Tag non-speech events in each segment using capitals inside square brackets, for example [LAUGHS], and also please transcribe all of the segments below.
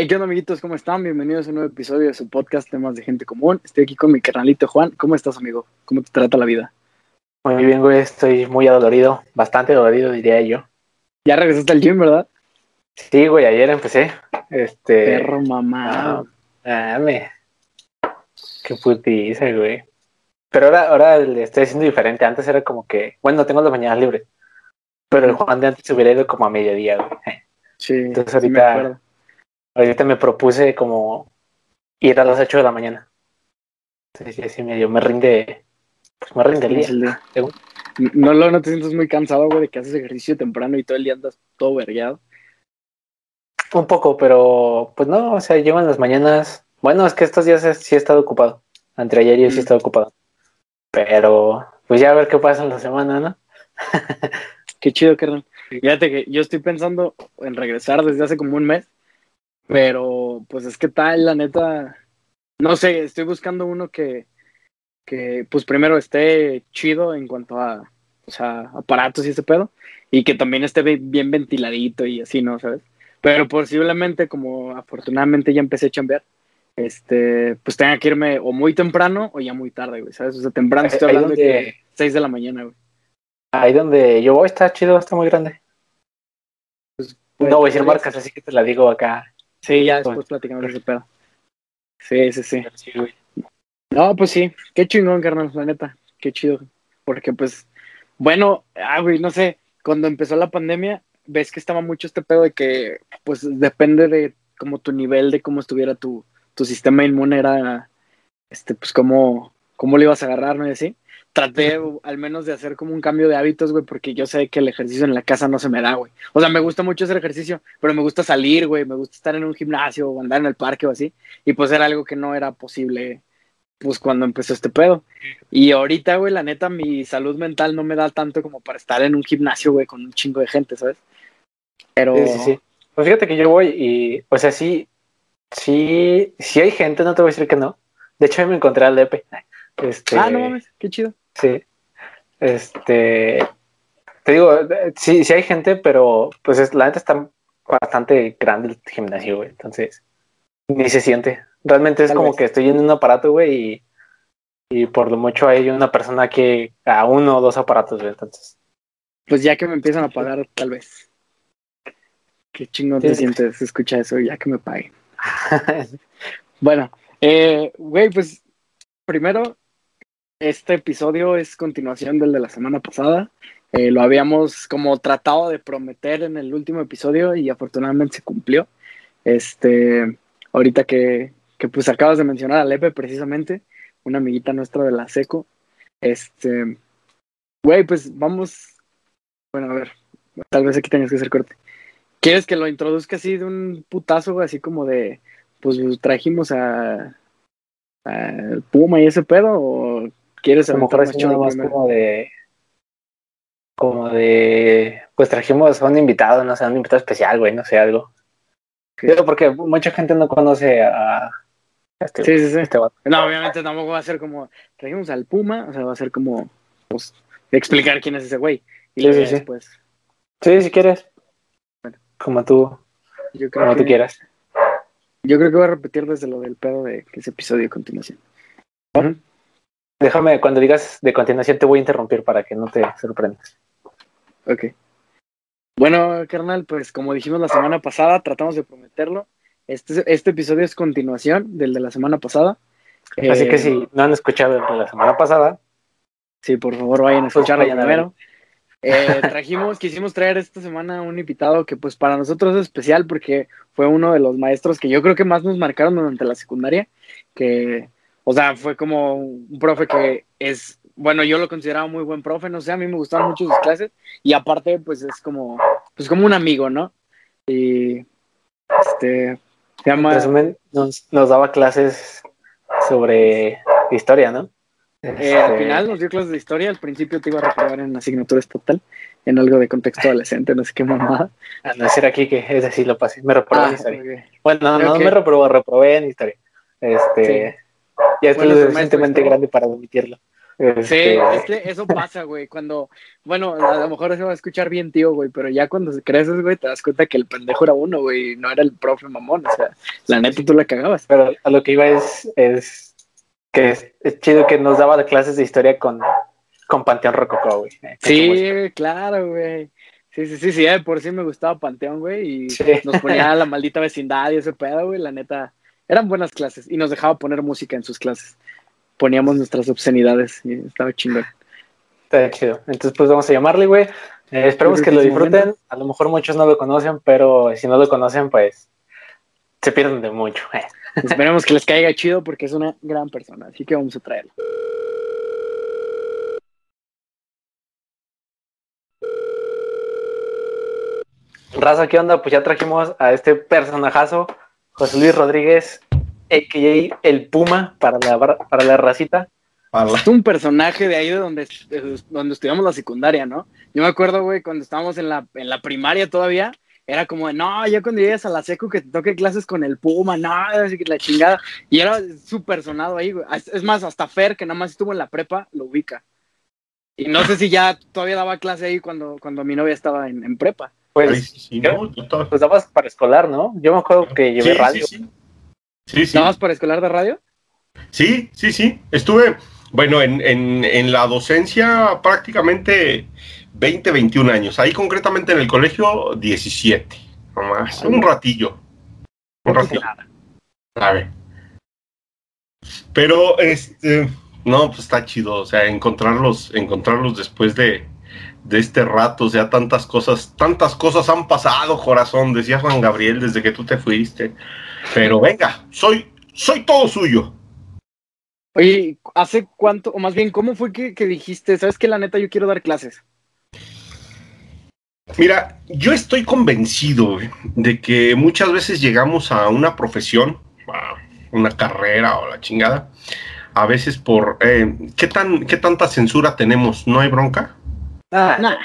Hey, ¿qué onda, amiguitos? ¿Cómo están? Bienvenidos a un nuevo episodio de su podcast Temas de Gente Común. Estoy aquí con mi carnalito Juan. ¿Cómo estás, amigo? ¿Cómo te trata la vida? Muy bien, güey. Estoy muy adolorido. Bastante adolorido, diría yo. Ya regresaste al gym, ¿verdad? Sí, güey. Ayer empecé. Este. Perro mamá. Ah, dame. Qué putiza, güey. Pero ahora, ahora le estoy haciendo diferente. Antes era como que, bueno, tengo las mañanas libres. Pero el Juan de antes se hubiera ido como a mediodía, güey. Sí. Entonces sí me ahorita, me propuse como ir a las 8 de la mañana. Sí, sí, sí, medio me rinde, pues me rinde el ¿Cómo es día. según. No, lo- no te sientes muy cansado, güey, de que haces ejercicio temprano y todo el día andas todo vergueado. Un poco, pero pues no, o sea, llego en las mañanas. Bueno, es que estos días sí he estado ocupado. Entre ayer yo sí he Mm. estado ocupado. Pero pues ya a ver qué pasa en la semana, ¿no? [LAUGHS] Qué chido, carnal. Fíjate que yo estoy pensando en regresar desde hace como un mes, pero pues es que tal, la neta, no sé, estoy buscando uno que, que pues primero esté chido en cuanto a, o sea, aparatos y ese pedo, y que también esté bien ventiladito y así, ¿no? ¿Sabes? Pero posiblemente, como afortunadamente ya empecé a chambear, este, pues tenga que irme o muy temprano o ya muy tarde, güey, ¿sabes? O sea, temprano estoy hablando de donde- que 6 de la mañana, güey. Ahí donde yo voy está chido, está muy grande. Pues, no voy a decir podría marcas, así que te la digo acá. Sí, ya después platicamos de ese pedo. Sí, sí, sí. No, pues sí, qué chingón, carnal, la neta, qué chido. Porque pues, bueno, ah, güey, no sé, cuando empezó la pandemia, ves que estaba mucho este pedo de que, pues, depende de como tu nivel, de cómo estuviera tu, tu sistema inmune, era, este, pues, cómo, cómo le ibas a agarrar, ¿no? Y así. Traté al menos de hacer como un cambio de hábitos, güey, porque yo sé que el ejercicio en la casa no se me da, güey. O sea, me gusta mucho hacer ejercicio, pero me gusta salir, güey, me gusta estar en un gimnasio o andar en el parque o así. Y pues era algo que no era posible, pues cuando empezó este pedo. Y ahorita, güey, la neta, mi salud mental no me da tanto como para estar en un gimnasio, güey, con un chingo de gente, ¿sabes? Pero... Sí, sí, sí. Pues fíjate que yo voy y, o sea, sí, sí, sí hay gente, no te voy a decir que no. De hecho, me encontré al Lepe. Este, Ah, no mames, qué chido. Sí. Este. Te digo, eh, sí, sí hay gente, pero pues es, la neta está bastante grande el gimnasio, güey. Entonces, ni se siente. Realmente es Tal como vez. que estoy en un aparato, güey, y, y por lo mucho hay una persona que a uno o dos aparatos, güey. Entonces, Pues ya que me empiezan a pagar, tal vez. Qué chingón Sí, te sientes escucha eso, ya que me paguen. [LAUGHS] Bueno, eh, güey, pues primero, este episodio es continuación del de la semana pasada. Eh, lo habíamos como tratado de prometer en el último episodio y afortunadamente se cumplió. Este, ahorita que, que pues acabas de mencionar a Lepe precisamente, una amiguita nuestra de la SECO. Este, güey, pues vamos, bueno, a ver, tal vez aquí tengas que hacer corte. ¿Quieres que lo introduzca así de un putazo, güey, así como de, pues trajimos a, a Puma y ese pedo o quieres a lo mejor es más primero? como de. Como de. Pues trajimos a un invitado, no sé, a un invitado especial, güey, no sé, algo. Porque mucha gente no conoce a. Este, Sí, sí, sí. este. No, obviamente tampoco va a ser como trajimos al Puma, o sea, va a ser como pues explicar quién es ese güey y Sí, sí, después. Sí, si quieres. Bueno. Como tú, Yo creo como que tú quieras. yo creo que voy a repetir desde lo del pedo de ese episodio a continuación. Ujú. Déjame, cuando digas de continuación te voy a interrumpir para que no te sorprendas. Ok. Bueno, carnal, pues como dijimos la semana pasada, tratamos de prometerlo. Este, este episodio es continuación del de la semana pasada. Así Eh, que si no han escuchado el de la semana pasada, Sí, por favor, vayan a Pues escucharlo a primero. Eh, trajimos, [LAUGHS] quisimos traer esta semana un invitado que pues para nosotros es especial porque fue uno de los maestros que yo creo que más nos marcaron durante la secundaria, que, o sea, fue como un profe que es, bueno, yo lo consideraba muy buen profe, no sé, a mí me gustaban mucho sus clases y aparte pues es como, pues como un amigo, ¿no? Y, este, se llama... resumen, nos, nos daba clases sobre historia, ¿no? Eh, al Este, final nos dio clases de historia, al principio te iba a reprobar en asignatura estatal, en algo de contexto adolescente, no sé qué mamada. A no ser aquí que ese sí lo pasé. Me reprobó Ah, en historia. Bueno, no, no me reprobó, reprobé en historia. Este, ya estoy Bueno, suficientemente grande para admitirlo. Sí, Este, es que eso pasa, güey. Cuando, bueno, a lo mejor se va a escuchar bien, tío, güey, pero ya cuando creces, güey, te das cuenta que el pendejo era uno, güey, no era el profe mamón. O sea, la neta tú la cagabas. Pero a lo que iba es, es que es, es chido que nos daba clases de historia con, con Panteón Rococó, güey. Eh, Sí, claro, güey. Sí, sí, sí, sí, de por sí me gustaba Panteón, güey, y Sí. nos ponía [LAUGHS] la maldita vecindad y ese pedo, güey, la neta. Eran buenas clases y nos dejaba poner música en sus clases. Poníamos nuestras obscenidades y estaba chingón. Está chido. Entonces, pues vamos a llamarle, güey. Eh, esperemos que lo disfruten. momento. A lo mejor muchos no lo conocen, pero si no lo conocen, pues se pierden de mucho. eh. [LAUGHS] Esperemos que les caiga chido porque es una gran persona, así que vamos a traerlo. Raza, ¿qué onda? Pues ya trajimos a este personajazo, José Luis Rodríguez, a.k.a. el Puma para la, para la racita. Para la- Es un personaje de ahí de donde, de donde estudiamos la secundaria, ¿no? Yo me acuerdo, güey, cuando estábamos en la, en la primaria todavía, era como, de, no, ya cuando llegues a la secu que te toque clases con el Puma, no, así que la chingada. Y era súper sonado ahí, güey. Es es más, hasta Fer, que nada más estuvo en la prepa, lo ubica. Y no sé si ya todavía daba clase ahí cuando, cuando mi novia estaba en, en prepa. Pues, Ay, sí, sí, no, total. pues dabas para escolar, ¿no? Yo me acuerdo que llevé Sí, radio. Sí, sí. Sí, sí. ¿Estabas para escolar de radio? Sí, sí, sí. Estuve, bueno, en, en, en la docencia prácticamente 20, 21 años. Ahí concretamente en el colegio 17. Nomás. Un ratillo. Un ratillo. sabe. Pero este, no, pues está chido, o sea, encontrarlos, encontrarlos después de, de este rato, o sea, tantas cosas, tantas cosas han pasado, corazón, decía Juan Gabriel desde que tú te fuiste. Pero venga, soy, soy todo suyo. Oye, ¿hace cuánto, o más bien, cómo fue que, que dijiste, sabes que la neta yo quiero dar clases? Mira, yo estoy convencido de que muchas veces llegamos a una profesión, a una carrera o la chingada, a veces por eh, ¿qué tan qué tanta censura tenemos, ¿no hay bronca? Ah, Nah,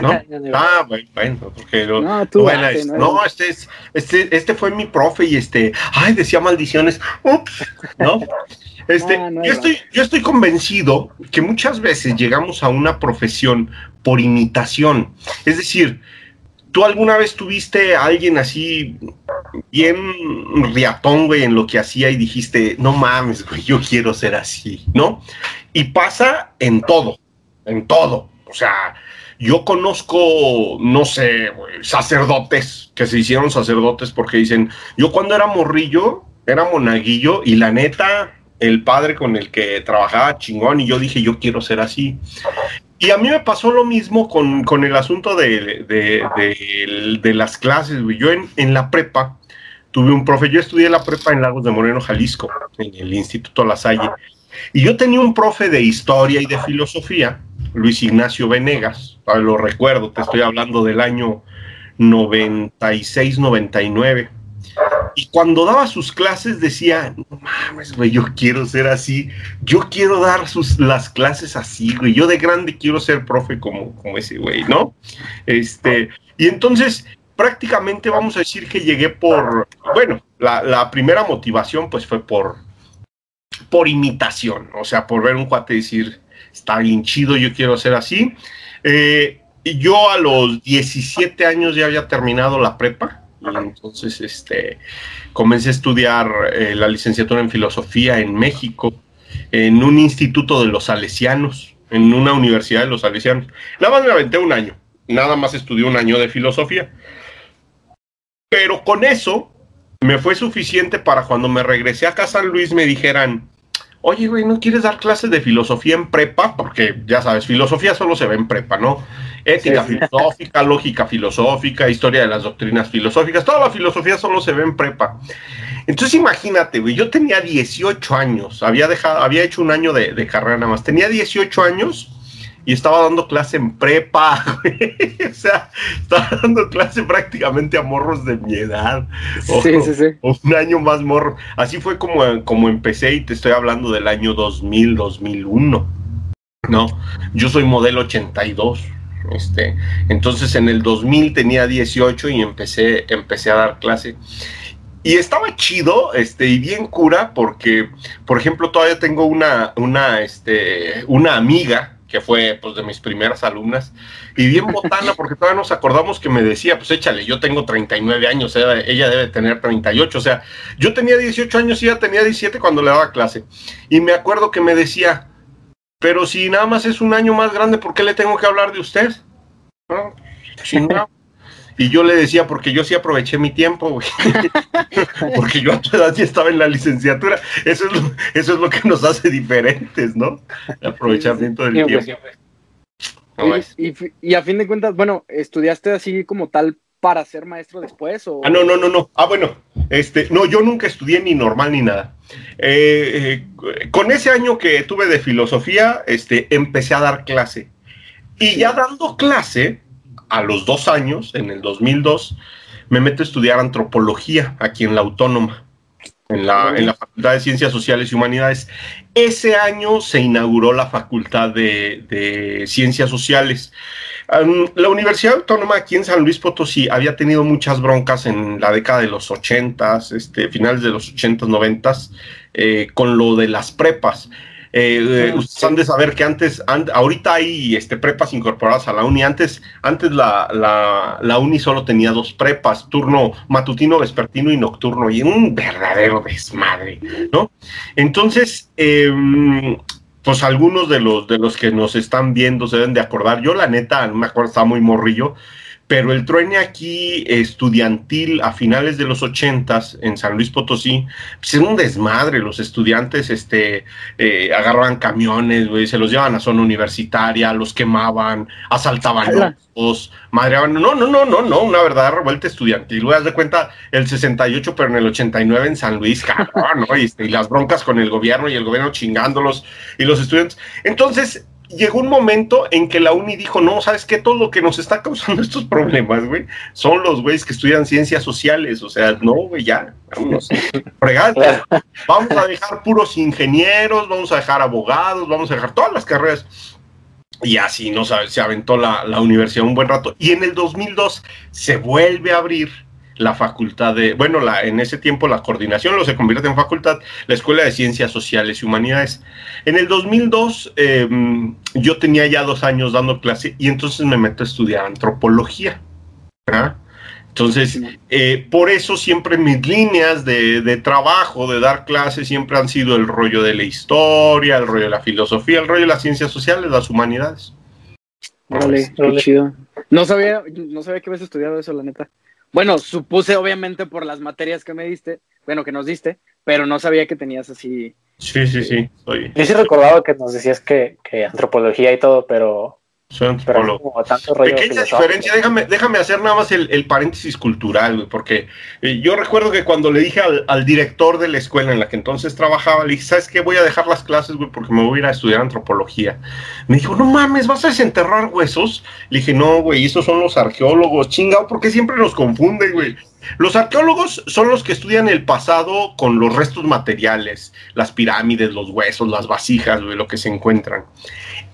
¿No? [LAUGHS] No. Ah, bueno, bueno, porque lo- no, tú bueno, date, es- no, no, este es, este, este fue mi profe y este, ay, decía maldiciones, ups, ¿no? [LAUGHS] Este, Ah, no, yo estoy, yo estoy convencido que muchas veces llegamos a una profesión por imitación. Es decir, ¿tú alguna vez tuviste a alguien así bien riatón, güey, en lo que hacía y dijiste, no mames, güey, yo quiero ser así, ¿no? Y pasa en todo, en todo. O sea, yo conozco, no sé, sacerdotes que se hicieron sacerdotes porque dicen, yo cuando era morrillo, era monaguillo y la neta, el padre con el que trabajaba chingón y yo dije, yo quiero ser así. Y a mí me pasó lo mismo con, con el asunto de, de- las clases. Yo en, en la prepa tuve un profe, yo estudié la prepa en Lagos de Moreno, Jalisco, en el Instituto La Salle. Y yo tenía un profe de historia y de filosofía, Luis Ignacio Venegas, lo recuerdo, te estoy hablando del año 96-99. Y cuando daba sus clases decía, no mames, güey, yo quiero ser así, yo quiero dar sus, las clases así, güey, yo de grande quiero ser profe como, como ese güey, ¿no? Este, y entonces prácticamente vamos a decir que llegué por, bueno, la, la primera motivación pues fue por, por imitación, o sea, por ver un cuate decir, está bien chido, yo quiero ser así. Eh, y yo a los 17 años ya había terminado la prepa y entonces este, comencé a estudiar eh, la licenciatura en filosofía en México, en un instituto de los salesianos, en una universidad de los salesianos. Nada más me aventé un año, nada más estudié un año de filosofía. Pero con eso me fue suficiente para cuando me regresé acá a San Luis me dijeran, oye, güey, ¿no quieres dar clases de filosofía en prepa? Porque ya sabes, filosofía solo se ve en prepa, ¿no? Ética Sí, filosófica, lógica filosófica, historia de las doctrinas filosóficas, toda la filosofía solo se ve en prepa. Entonces imagínate, güey, yo tenía 18 años, había dejado, había hecho un año de, de carrera nada más, tenía 18 años y estaba dando clase en prepa, [LAUGHS] güey. o sea, estaba dando clase prácticamente a morros de mi edad. O- Sí, sí, sí. o un año más morro. Así fue como, como empecé y te estoy hablando del año 2000, 2001. No, yo soy modelo 82. Este, entonces en el 2000 tenía 18 y empecé, empecé a dar clase. y estaba chido, este, y bien cura, porque, por ejemplo, todavía tengo una, una, este, una amiga que fue pues de mis primeras alumnas, y bien [LAUGHS] botana, porque todavía nos acordamos que me decía, pues échale, yo tengo 39 años, ella, ella debe tener 38, o sea, yo tenía 18 años y ella tenía 17 cuando le daba clase, y me acuerdo que me decía, pero si nada más es un año más grande, ¿por qué le tengo que hablar de usted? ¿No? Y yo le decía, porque yo sí aproveché mi tiempo, güey. [LAUGHS] porque yo a tu edad ya estaba en la licenciatura. Eso es lo, eso es lo que nos hace diferentes, ¿no? El aprovechamiento del tiempo. y, a fin de cuentas, bueno, ¿estudiaste así como tal para ser maestro después? O... Ah, no, no, no, no. Ah, bueno, este, no, yo nunca estudié ni normal ni nada. Eh, eh, con ese año que tuve de filosofía, este, empecé a dar clase. Y ya dando clase, a los dos años, en el 2002, me meto a estudiar antropología aquí en la Autónoma, en la, Facultad de Ciencias Sociales y Humanidades. Ese año se inauguró la Facultad de, Ciencias Sociales. la Universidad Autónoma aquí en San Luis Potosí había tenido muchas broncas en la década de los 80, este, finales de los 80, 90, eh, con lo de las prepas. Eh, ustedes han de saber que antes, ahorita hay este, prepas incorporadas a la uni. Antes, antes la, la, uni solo tenía dos prepas, turno matutino, vespertino y nocturno, y un verdadero desmadre, ¿no? Entonces, em, pues algunos de los, de los que nos están viendo se deben de acordar. Yo, la neta, no me acuerdo, estaba muy morrillo pero el truene aquí estudiantil a finales de los ochentas en San Luis Potosí, pues es un desmadre, los estudiantes este, eh, agarraban camiones, se los llevaban a zona universitaria, los quemaban, asaltaban los, madreaban, no, no, no, no, no, una verdad revuelta estudiantil, voy a de cuenta el 68, pero en el 89 en San Luis, cabrón, ¿no? Este, y las broncas con el gobierno y el gobierno chingándolos y los estudiantes. Entonces, llegó un momento en que la uni dijo, no, ¿sabes qué? Todo lo que nos está causando [LAUGHS] estos problemas, güey, son los güeyes que estudian ciencias sociales. O sea, no, güey, ya, vámonos. Vamos a dejar puros ingenieros, vamos a dejar abogados, vamos a dejar todas las carreras. Y así, ¿no? Se aventó la, la universidad un buen rato. Y en el 2002 se vuelve a abrir la facultad de, bueno, la, en ese tiempo la coordinación lo se convierte en facultad, la Escuela de Ciencias Sociales y Humanidades. En el 2002 em, yo tenía ya dos años dando clase y entonces me meto a estudiar antropología. Entonces, eh, por eso siempre mis líneas de, de, trabajo, de dar clases, siempre han sido el rollo de la historia, el rollo de la filosofía, el rollo de las ciencias sociales, las humanidades. Vale, qué chido. No sabía, no sabía que habías estudiado eso, la neta. Bueno, supuse obviamente por las materias que me diste, bueno, que nos diste, pero no sabía que tenías así. Sí, sí, sí. Yo sí recordaba que nos decías que, que antropología y todo, pero soy antropólogo. Pequeña diferencia, déjame, déjame hacer nada más el, paréntesis cultural, porque eh, yo recuerdo que cuando le dije al, director de la escuela en la que entonces trabajaba, le dije, ¿sabes qué? Voy a dejar las clases, güey, porque me voy a ir a estudiar antropología. Me dijo, no mames, ¿vas a desenterrar huesos? Le dije, no, güey, esos son los arqueólogos, chingado, porque siempre nos confunden, güey. Los arqueólogos son los que estudian el pasado con los restos materiales, las pirámides, los huesos, las vasijas, lo que se encuentran.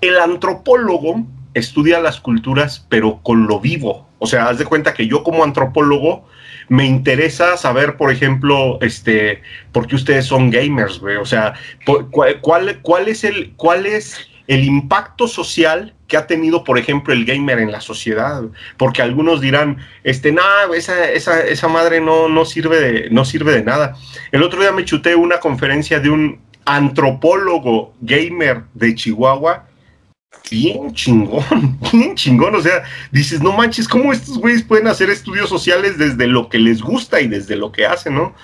El antropólogo estudia las culturas, pero con lo vivo. O sea, haz de cuenta que yo como antropólogo me interesa saber, por ejemplo, este, por qué ustedes son gamers, güey. O sea, cuál, cuál, es el, cuál es el impacto social que ha tenido, por ejemplo, el gamer en la sociedad. Porque algunos dirán, este, nada, esa, esa, esa madre no, no, sirve de, no sirve de nada. El otro día me chuté una conferencia de un antropólogo gamer de Chihuahua bien chingón, [LAUGHS] bien chingón. O sea, dices, no manches, ¿cómo estos güeyes pueden hacer estudios sociales desde lo que les gusta y desde lo que hacen, no?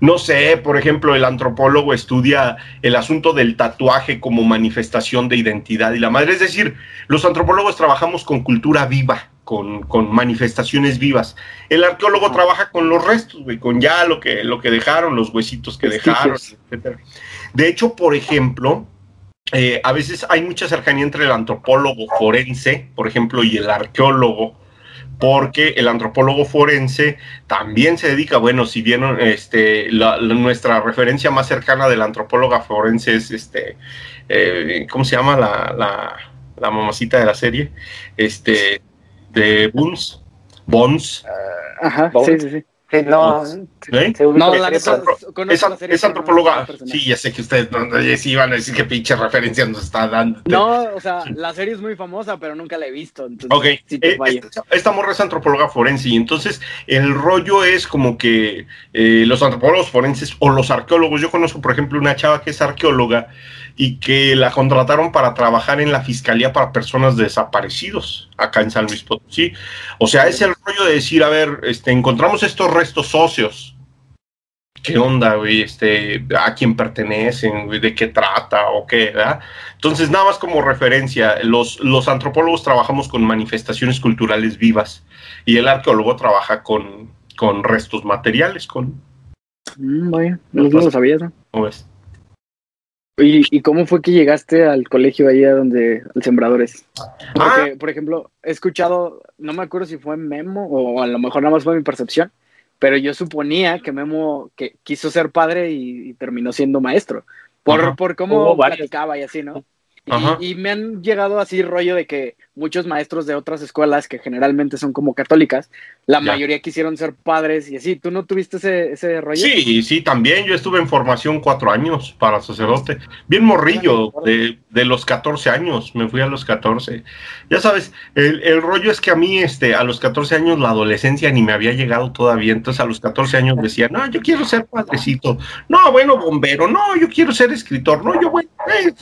No sé, por ejemplo, el antropólogo estudia el asunto del tatuaje como manifestación de identidad y la madre. Es decir, los antropólogos trabajamos con cultura viva, con, manifestaciones vivas. El arqueólogo trabaja con los restos, güey, con ya lo que, lo que dejaron, los huesitos que dejaron, etc. De hecho, por ejemplo, eh, a veces hay mucha cercanía entre el antropólogo forense, por ejemplo, y el arqueólogo, porque el antropólogo forense también se dedica, bueno, si bien este, nuestra referencia más cercana de la antropóloga forense es, este, eh, ¿cómo se llama la, la, mamacita de la serie? Este, de Bones. Bones. Ajá, sí, sí, sí. Sí, no, ¿Eh? No, la Es, es no antropóloga. Sí, ya sé que ustedes no, no, sí van a decir que pinche referencia nos está dando. No, o sea, la serie es muy famosa, pero nunca la he visto. Entonces, Ok, sí eh, esta, esta morra es antropóloga forense y entonces el rollo es como que eh, los antropólogos forenses o los arqueólogos, yo conozco por ejemplo una chava que es arqueóloga y que la contrataron para trabajar en la fiscalía para personas desaparecidos acá en San Luis Potosí. O sea, es el rollo de decir, a ver, este, encontramos estos restos óseos. ¿Qué onda, güey? Este, ¿A quién pertenecen? güey? ¿De qué trata? ¿O qué? ¿verdad? Entonces, nada más como referencia, los, los antropólogos trabajamos con manifestaciones culturales vivas y el arqueólogo trabaja con, con restos materiales, con... Mm, vaya, no, lo sabías, ¿no? ¿cómo ves? ¿Y, ¿Y cómo fue que llegaste al colegio ahí a donde, al Sembradores? Porque, por ejemplo, he escuchado, no me acuerdo si fue Memo o a lo mejor nada más fue mi percepción, pero yo suponía que Memo que quiso ser padre y, y terminó siendo maestro, por, Ajá. por cómo Hubo varios. platicaba y así, ¿no? Y, y me han llegado así rollo de que muchos maestros de otras escuelas, que generalmente son como católicas, la Ya. mayoría quisieron ser padres y así. ¿Tú no tuviste ese, ese rollo? Sí, sí, también. Yo estuve en formación cuatro años para sacerdote. Bien morrillo, de, de los 14 años. Me fui a los 14. Ya sabes, el, el rollo es que a mí, este, a los 14 años, la adolescencia ni me había llegado todavía. Entonces, a los 14 años decía, no, yo quiero ser padrecito. No, bueno, bombero. No, yo quiero ser escritor. No, yo, bueno, eh.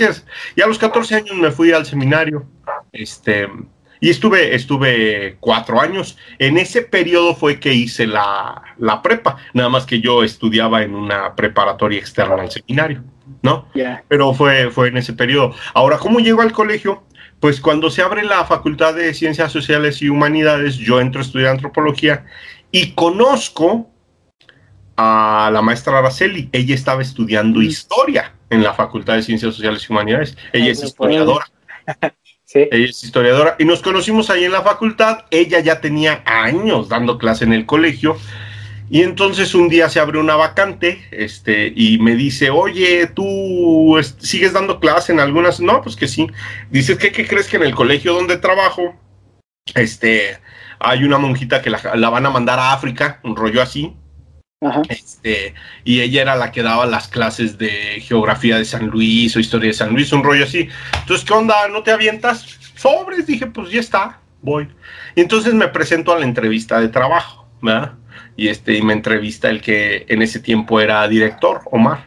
Y a los 14 años me fui al seminario. Este. Y estuve, estuve cuatro años. En ese periodo fue que hice la, la prepa, nada más que yo estudiaba en una preparatoria externa al seminario, ¿no? Pero fue, fue en ese periodo. Ahora, ¿cómo llego al colegio? Pues cuando se abre la Facultad de Ciencias Sociales y Humanidades, yo entro a estudiar antropología y conozco a la maestra Araceli. Ella estaba estudiando historia en la Facultad de Ciencias Sociales y Humanidades. Ella Ay, es no historiadora. Ella es historiadora y nos conocimos ahí en la facultad. Ella ya tenía años dando clase en el colegio y entonces un día se abre una vacante este, y me dice, oye, ¿tú sigues dando clase en algunas? No, pues que sí. Dice, ¿qué, qué crees que en el colegio donde trabajo este, hay una monjita que la, la van a mandar a África, un rollo así? Ajá. Este, y ella era la que daba las clases de geografía de San Luis o historia de San Luis, un rollo así. Entonces, ¿qué onda? ¿No te avientas? Sobres, dije, pues ya está, voy. Y entonces me presento a la entrevista de trabajo, ¿verdad? Y este, y me entrevista el que en ese tiempo era director, Omar.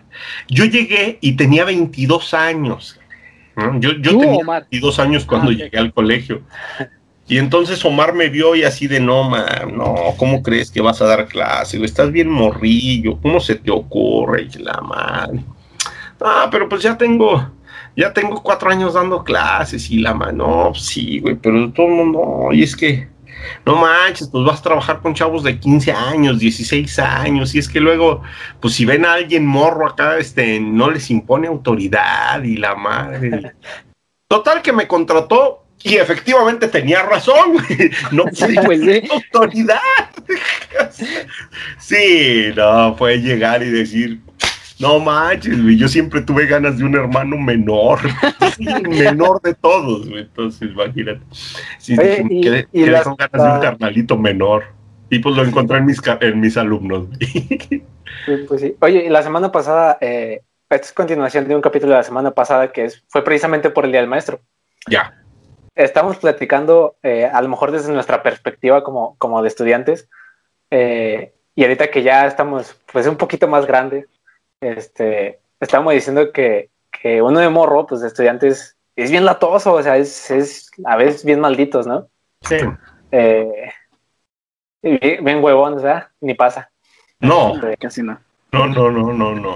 Yo llegué y tenía 22 años. ¿no? Yo, yo ¿Tú, tenía Omar? 22 años cuando Ah, ok. llegué al colegio. Y entonces Omar me vio y así de no, man, no, ¿cómo crees que vas a dar clase? Estás bien morrillo, ¿cómo se te ocurre? Y la madre. Ah, pero pues ya tengo, ya tengo cuatro años dando clases y la mano, no, pues sí, güey, pero todo el mundo, y es que, no manches, pues vas a trabajar con chavos de 15 años, 16 años, y es que luego, pues si ven a alguien morro acá, este, no les impone autoridad y la madre. [LAUGHS] Total que me contrató y efectivamente tenía razón. [LAUGHS] No podía pues sí. autoridad. [LAUGHS] Sí, no, fue llegar y decir, no manches, güey, yo siempre tuve ganas de un hermano menor, [LAUGHS] el menor de todos, güey, entonces imagínate. Sí, Oye, y- quedé, y ganas de un carnalito menor. Y pues lo encontré en mis, en mis alumnos. güey. Pues sí. Oye, la semana pasada, eh, esta es continuación de un capítulo de la semana pasada que es, fue precisamente por el Día del Maestro. ya, Estamos platicando, eh, a lo mejor desde nuestra perspectiva como, como de estudiantes, eh, y ahorita que ya estamos pues un poquito más grandes, este, estamos diciendo que, que uno de morro, pues de estudiantes, es bien latoso, o sea, es, es a veces bien malditos, ¿no? Sí. Eh, y bien, bien huevón, o sea, ni pasa. no, No, casi no. No, no, no, no, no.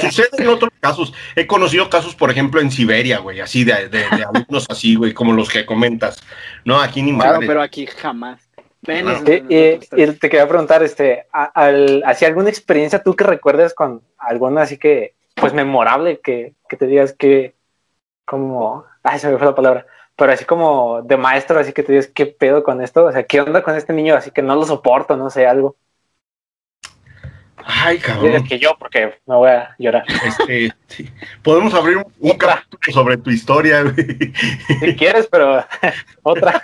Sucede en otros casos. He conocido casos, por ejemplo, en Siberia, güey, así de, de, de alumnos así, güey, como los que comentas. No, aquí ni Claro, madre. pero aquí jamás. Ven, eso Y, es y- te quería preguntar, este, al, ¿así alguna experiencia tú que recuerdes con alguna así que, pues memorable, que, que te digas que, como, ay, se me fue la palabra, pero así como de maestro, así que te digas, ¿qué pedo con esto? O sea, ¿qué onda con este niño? Así que no lo soporto, no sé, algo. Ay, Dices cabrón. que yo, porque me voy a llorar. Este, sí. Podemos abrir un, un capítulo sobre tu historia, güey. Si quieres, pero [LAUGHS] otra.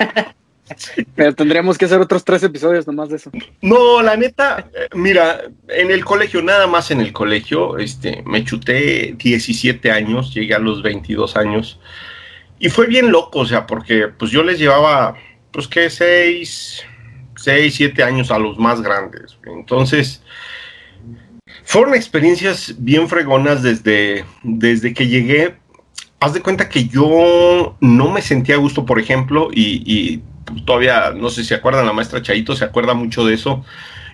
Pero tendríamos que hacer otros tres episodios nomás de eso. No, la neta, eh, mira, en el colegio, nada más en el colegio, este, me chuté 17 años, llegué a los 22 años. Y fue bien loco, o sea, porque pues yo les llevaba, pues que 6, 6, 7 años a los más grandes. Entonces, fueron experiencias bien fregonas desde, desde que llegué. Haz de cuenta que yo no me sentía a gusto, por ejemplo, y, todavía, no sé si se acuerdan, la maestra Chaito se acuerda mucho de eso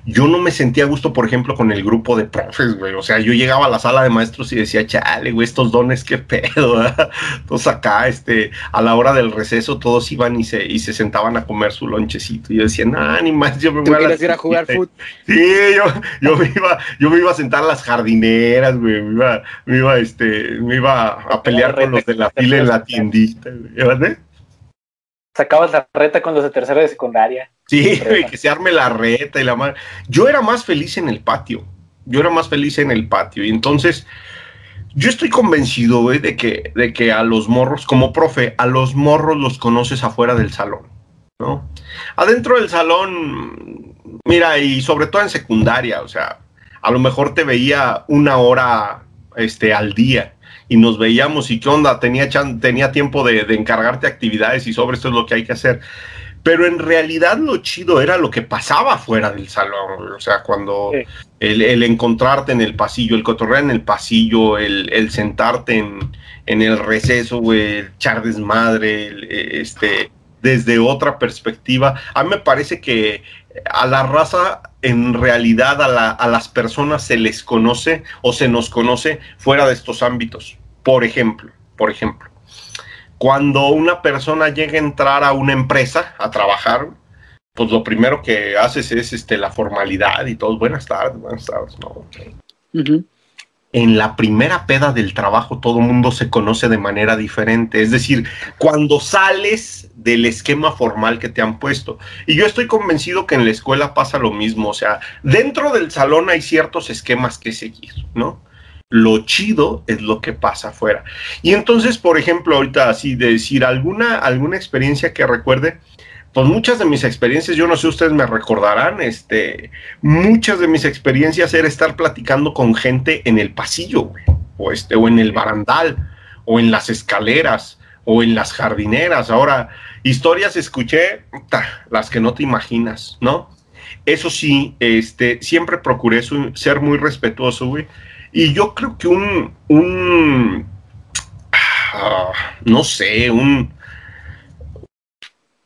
yo no me sentía a gusto, por ejemplo, con el grupo de profes, güey. O sea, yo llegaba a la sala de maestros y decía, chale, güey, estos dones, qué pedo. [LAUGHS] Todos acá, este, a la hora del receso, todos iban y se, y se sentaban a comer su lonchecito. Y yo decía, nah, ni más, yo me voy a, ir a jugar fútbol? Sí, yo, yo, me iba, yo me iba a sentar a las jardineras, güey. Me iba, me iba, este, me iba a pelear con los de la fila en la tiendita, güey. Sacabas la reta con los de tercera de secundaria. Sí, [LAUGHS] que se arme la reta y la madre. Yo era más feliz en el patio. Yo era más feliz en el patio. Y entonces, yo estoy convencido, güey, de que, de que a los morros, como profe, a los morros los conoces afuera del salón, ¿no? Adentro del salón, mira, y sobre todo en secundaria, o sea, a lo mejor te veía una hora este, al día y nos veíamos y qué onda, tenía, tenía tiempo de, de encargarte actividades y sobre esto es lo que hay que hacer. Pero en realidad lo chido era lo que pasaba fuera del salón, o sea, cuando el, encontrarte en el pasillo, el cotorrear en el pasillo, el, sentarte en, el receso, el echar desmadre, e, este, desde otra perspectiva. A mí me parece que a la raza, en realidad, a, a las personas se les conoce o se nos conoce fuera de estos ámbitos. Por ejemplo, por ejemplo cuando una persona llega a entrar a una empresa a trabajar, pues lo primero que haces es este, la formalidad y todo. Buenas tardes, buenas tardes. No. En la primera peda del trabajo todo mundo se conoce de manera diferente. Es decir, cuando sales del esquema formal que te han puesto. Y yo estoy convencido que en la escuela pasa lo mismo. O sea, dentro del salón hay ciertos esquemas que seguir, ¿no? Lo chido es lo que pasa afuera. Y entonces, por ejemplo, ahorita así de decir alguna, alguna experiencia que recuerde, pues muchas de mis experiencias, yo no sé, ustedes me recordarán, este, muchas de mis experiencias era estar platicando con gente en el pasillo, o este, o en el barandal, o en las escaleras, o en las jardineras. Ahora, historias escuché, las que no te imaginas, ¿no? Eso sí, este, siempre procuré ser muy respetuoso, güey y yo creo que un, un ah, no sé, un,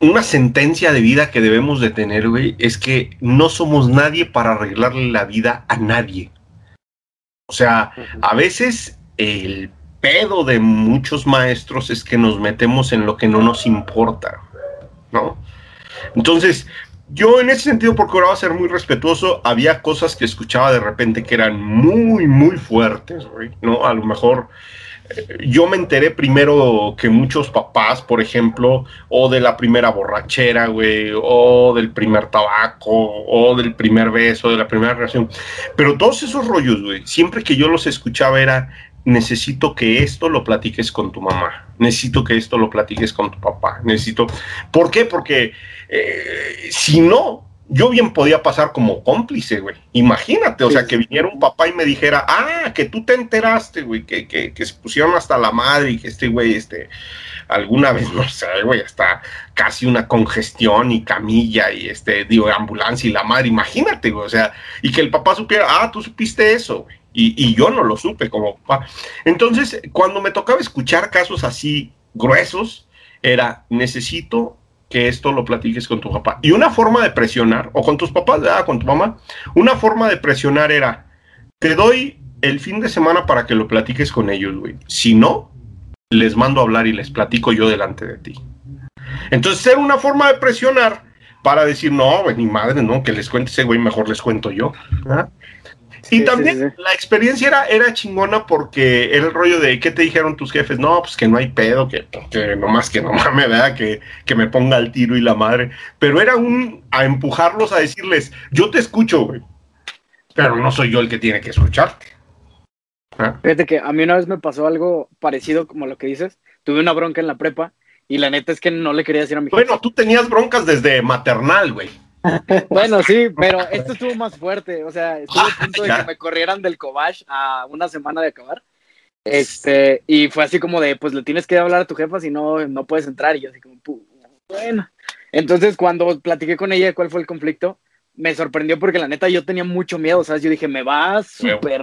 una sentencia de vida que debemos de tener, güey, es que no somos nadie para arreglarle la vida a nadie. O sea, a veces el pedo de muchos maestros es que nos metemos en lo que no nos importa, ¿no? Entonces, yo en ese sentido procuraba ser muy respetuoso. Había cosas que escuchaba de repente que eran muy, muy fuertes, ¿no? A lo mejor yo me enteré primero que muchos papás, por ejemplo, o de la primera borrachera, güey, o del primer tabaco, o del primer beso, de la primera relación. Pero todos esos rollos, güey, siempre que yo los escuchaba era, necesito que esto lo platiques con tu mamá, necesito que esto lo platiques con tu papá, necesito... ¿Por qué? Porque eh, si no, yo bien podía pasar como cómplice, güey. Imagínate, o sea, que viniera un papá y me dijera, ah, que tú te enteraste, güey, que, que, que se pusieron hasta la madre y que este güey, este, alguna vez, [LAUGHS] no sé, güey, hasta casi una congestión y camilla y este, digo, ambulancia y la madre, imagínate, güey, o sea, y que el papá supiera, ah, tú supiste eso, güey. Y, y yo no lo supe como papá. Entonces, cuando me tocaba escuchar casos así gruesos, era, necesito que esto lo platiques con tu papá. Y una forma de presionar, o con tus papás, ah, con tu mamá, una forma de presionar era, te doy el fin de semana para que lo platiques con ellos, güey. Si no, les mando a hablar y les platico yo delante de ti. Entonces era una forma de presionar para decir, no, güey, ni madre, no, que les cuente ese güey, mejor les cuento yo. Y también la experiencia era, era chingona porque era el rollo de ¿qué te dijeron tus jefes? No, pues que no hay pedo, que, que nomás que no [LAUGHS] mames, ¿verdad? Que, que me ponga el tiro y la madre. Pero era un a empujarlos a decirles, yo te escucho, güey. Pero no soy yo el que tiene que escucharte. ¿Ah? Fíjate que a mí una vez me pasó algo parecido como lo que dices. Tuve una bronca en la prepa Y la neta es que no le quería decir a mi. Bueno, tú tenías broncas desde maternal, güey. Bueno, sí, pero esto estuvo más fuerte. O sea, estuve a punto de que me corrieran del Cobach a una semana de acabar. Este, y fue así como de, pues le tienes que hablar a tu jefa, si no, no puedes entrar. Y yo así como, "Pu- bueno. Entonces, cuando platiqué con ella de cuál fue el conflicto, me sorprendió porque la neta yo tenía mucho miedo, ¿sabes? Yo dije, me va a súper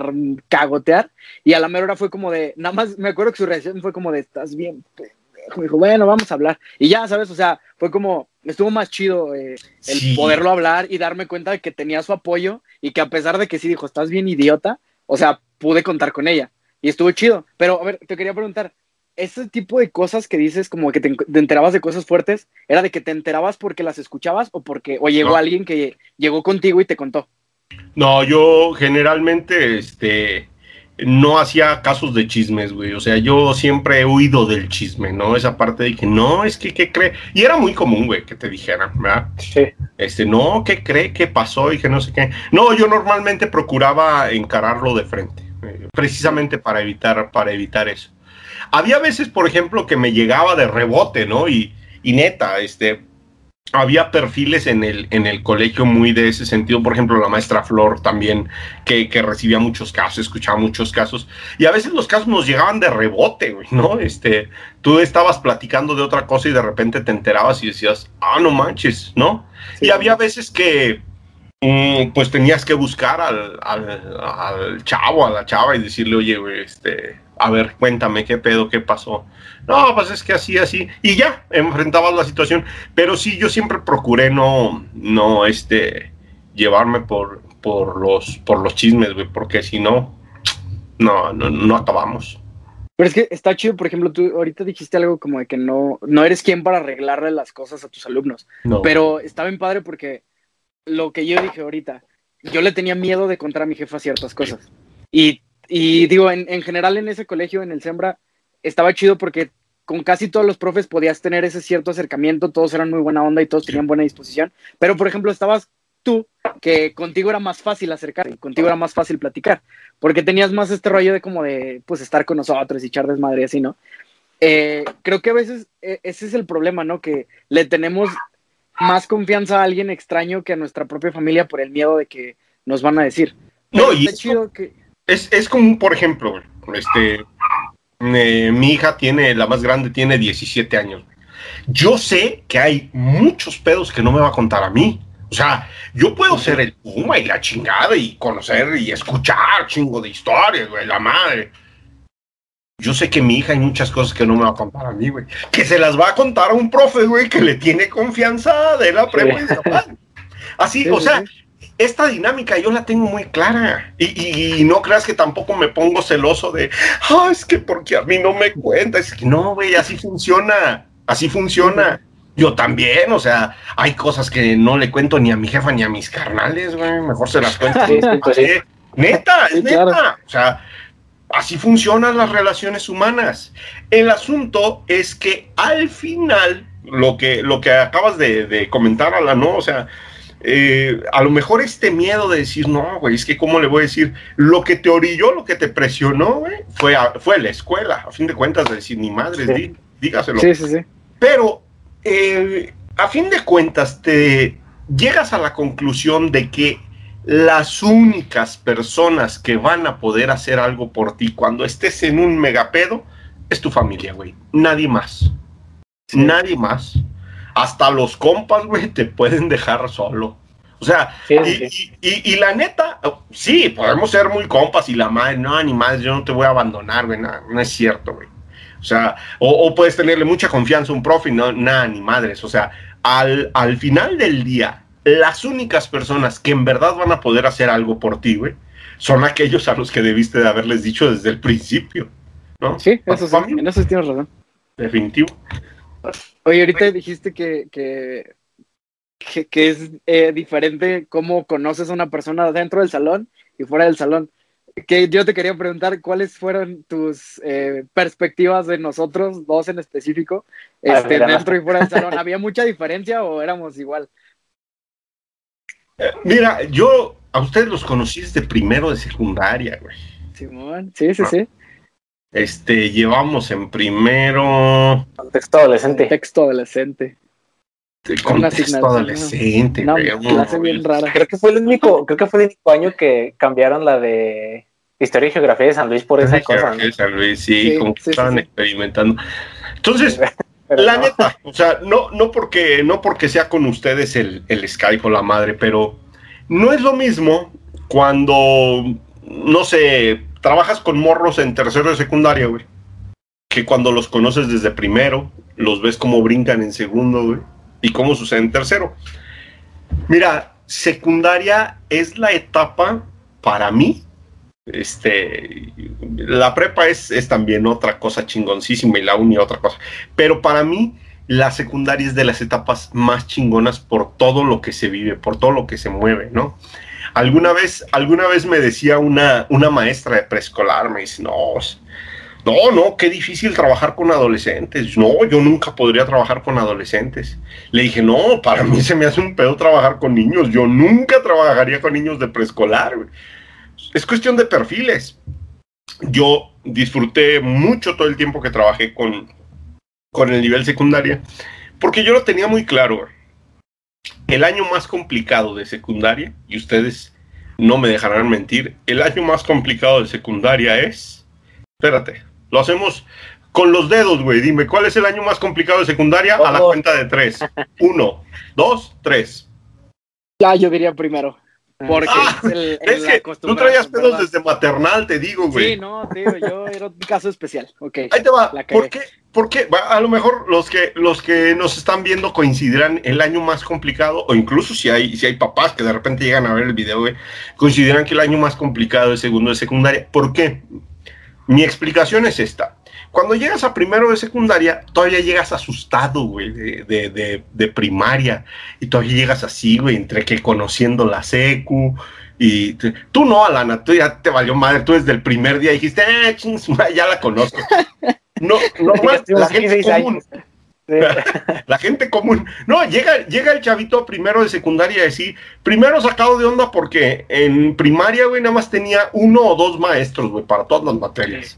cagotear. Y a la mera hora fue como de, nada más, me acuerdo que su reacción fue como de, estás bien, pendejo. Me dijo, bueno, vamos a hablar. Y ya, ¿sabes? O sea, fue como, estuvo más chido eh, el Sí. poderlo hablar y darme cuenta de que tenía su apoyo y que a pesar de que sí dijo, estás bien idiota, o sea, pude contar con ella. Y estuvo chido. Pero, a ver, te quería preguntar, ese tipo de cosas que dices, como que te, en- te enterabas de cosas fuertes, ¿era de que te enterabas porque las escuchabas o porque, o llegó No. alguien que llegó contigo y te contó? No, yo generalmente, este, no hacía casos de chismes, güey. O sea, yo siempre he huido del chisme, ¿no? Esa parte de que no, es que, ¿qué cree? Y era muy común, güey, que te dijeran, ¿verdad? Sí. Este, no, ¿qué cree? ¿Qué pasó? Y que no sé qué. No, yo normalmente procuraba encararlo de frente, eh, precisamente para evitar, para evitar eso. Había veces, por ejemplo, que me llegaba de rebote, ¿no? Y, y neta, este, había perfiles en el, en el colegio muy de ese sentido. Por ejemplo, la maestra Flor también, que, que recibía muchos casos, escuchaba muchos casos. Y a veces los casos nos llegaban de rebote, güey, ¿no? Este, tú estabas platicando de otra cosa y de repente te enterabas y decías, ah, no manches, ¿no? Y había veces que mm, pues tenías que buscar al, al, al chavo, a la chava y decirle, oye, güey, este, a ver, cuéntame qué pedo, qué pasó. No, pues es que así, así. Y ya, enfrentabas la situación. Pero sí, yo siempre procuré no, no, este, llevarme por, por, los, por los chismes, güey, porque si no, no, no, no acabamos. Pero es que está chido, por ejemplo, tú ahorita dijiste algo como de que no, no eres quien para arreglarle las cosas a tus alumnos. No. Pero está bien padre porque lo que yo dije ahorita, yo le tenía miedo de contar a mi jefa ciertas cosas. Y, y digo, en, en general en ese colegio, en el Sembra, estaba chido porque con casi todos los profes podías tener ese cierto acercamiento, todos eran muy buena onda y todos tenían buena disposición. Pero, por ejemplo, estabas tú, que contigo era más fácil acercar, y contigo era más fácil platicar, porque tenías más este rollo de como de, pues, estar con nosotros y echar desmadre y así, ¿no? Eh, creo que a veces eh, ese es el problema, ¿no? Que le tenemos más confianza a alguien extraño que a nuestra propia familia por el miedo de que nos van a decir. No, y está chido que... Es, es como, por ejemplo, este, eh, mi hija tiene, la más grande tiene 17 años. Yo sé que hay muchos pedos que no me va a contar a mí. O sea, yo puedo ser el puma y la chingada y conocer y escuchar chingo de historias, güey, la madre. Yo sé que mi hija hay muchas cosas que no me va a contar a mí, güey. Que se las va a contar a un profe, güey, que le tiene confianza de la prepa [LAUGHS] madre. Así, Sí, o sí, sea, sí. Esta dinámica yo la tengo muy clara. Y, y- y no creas que tampoco me pongo celoso de, ah, es que porque a mí no me cuenta. Es que no, güey, así funciona. Así funciona. Yo también, o sea, hay cosas que no le cuento ni a mi jefa ni a mis carnales, güey. Mejor se las cuento. [LAUGHS] Pues. Eh, Neta, es neta. O sea, así funcionan las relaciones humanas. El asunto es que al final, lo que, lo que acabas de, de comentar, Alan, ¿no? O sea, eh, a lo mejor este miedo de decir, no, güey, es que cómo le voy a decir, lo que te orilló, lo que te presionó, güey, fue, a- fue la escuela, a fin de cuentas, de decir, ni madres, Sí. di- dígaselo. Sí, sí, sí. Pero, eh, a fin de cuentas, te llegas a la conclusión de que las únicas personas que van a poder hacer algo por ti cuando estés en un megapedo es tu familia, güey. Nadie más. Nadie más. Hasta los compas, güey, te pueden dejar solo. O sea, Sí, y, sí, y- y- y la neta, sí, podemos ser muy compas y la madre, no, ni madre, yo no te voy a abandonar, güey, no es cierto, güey. O sea, o, o puedes tenerle mucha confianza a un profe y no, nada, ni madres. O sea, al, al final del día, las únicas personas que en verdad van a poder hacer algo por ti, güey, son aquellos a los que debiste de haberles dicho desde el principio, ¿no? Sí, eso sí, en eso tienes razón. Definitivo. Oye, ahorita dijiste que, que, que, que es eh, diferente cómo conoces a una persona dentro del salón y fuera del salón. Que yo te quería preguntar cuáles fueron tus eh, perspectivas de nosotros dos en específico, este, ver, dentro y fuera del salón. [LAUGHS] ¿Había mucha diferencia o éramos igual? Mira, yo a ustedes los conocí desde primero de secundaria, güey. Simón, sí, sí, sí. Este, llevamos en primero. Contexto adolescente. Texto adolescente. Contexto adolescente, Una güey. clase bien rara. Creo que fue el único, creo que fue el único año que cambiaron la de historia y geografía de San Luis por esa cosa. ¿no? San Luis, sí, Sí, como que sí, sí, estaban sí. experimentando. Entonces, [LAUGHS] Pero la no. neta, o sea, no, no porque, no porque sea con ustedes el, el Skype o la madre, pero no es lo mismo cuando, no sé, trabajas con morros en tercero de secundaria, güey. Que cuando los conoces desde primero, los ves cómo brincan en segundo, güey. Y cómo sucede en tercero. Mira, secundaria es la etapa para mí. Este, la prepa es, es también otra cosa chingoncísima y la uni otra cosa. Pero para mí, la secundaria es de las etapas más chingonas por todo lo que se vive, por todo lo que se mueve, ¿no? Alguna vez, alguna vez me decía una, una maestra de preescolar, me dice, no, no, no, qué difícil trabajar con adolescentes. No, yo nunca podría trabajar con adolescentes. Le dije, no, para mí se me hace un pedo trabajar con niños. Yo nunca trabajaría con niños de preescolar. Es cuestión de perfiles. Yo disfruté mucho todo el tiempo que trabajé con, con el nivel secundaria, porque yo lo tenía muy claro. El año más complicado de secundaria, y ustedes no me dejarán mentir, el año más complicado de secundaria es... Espérate, lo hacemos con los dedos, güey. Dime, ¿cuál es el año más complicado de secundaria? A la cuenta de tres. Uno, dos, tres. Ya, yo diría primero. Porque Ah, es el, el Es que tú traías pedos ¿verdad? desde maternal, te digo, güey. Sí, no, tío, yo era un caso especial. Ok. Ahí te va. ¿Por qué? ¿Por qué? Va, A lo mejor los que, los que nos están viendo coincidirán el año más complicado, o incluso si hay, si hay papás que de repente llegan a ver el video, güey, coincidirán que el año más complicado es segundo de secundaria. ¿Por qué? Mi explicación es esta. Cuando llegas a primero de secundaria, todavía llegas asustado, güey, de, de, primaria. Y todavía llegas así, güey, entre que conociendo la secu. Y te- tú no, Alana, tú ya te valió madre. Tú desde el primer día dijiste, eh, ching, ya la conozco. [LAUGHS] No, normal, [LAUGHS] Ya la gente 16 común. Sí. [LAUGHS] La gente común. No, llega, llega el chavito primero de secundaria a decir, primero sacado de onda porque en primaria, güey, nada más tenía uno o dos maestros, güey, para todas las materias.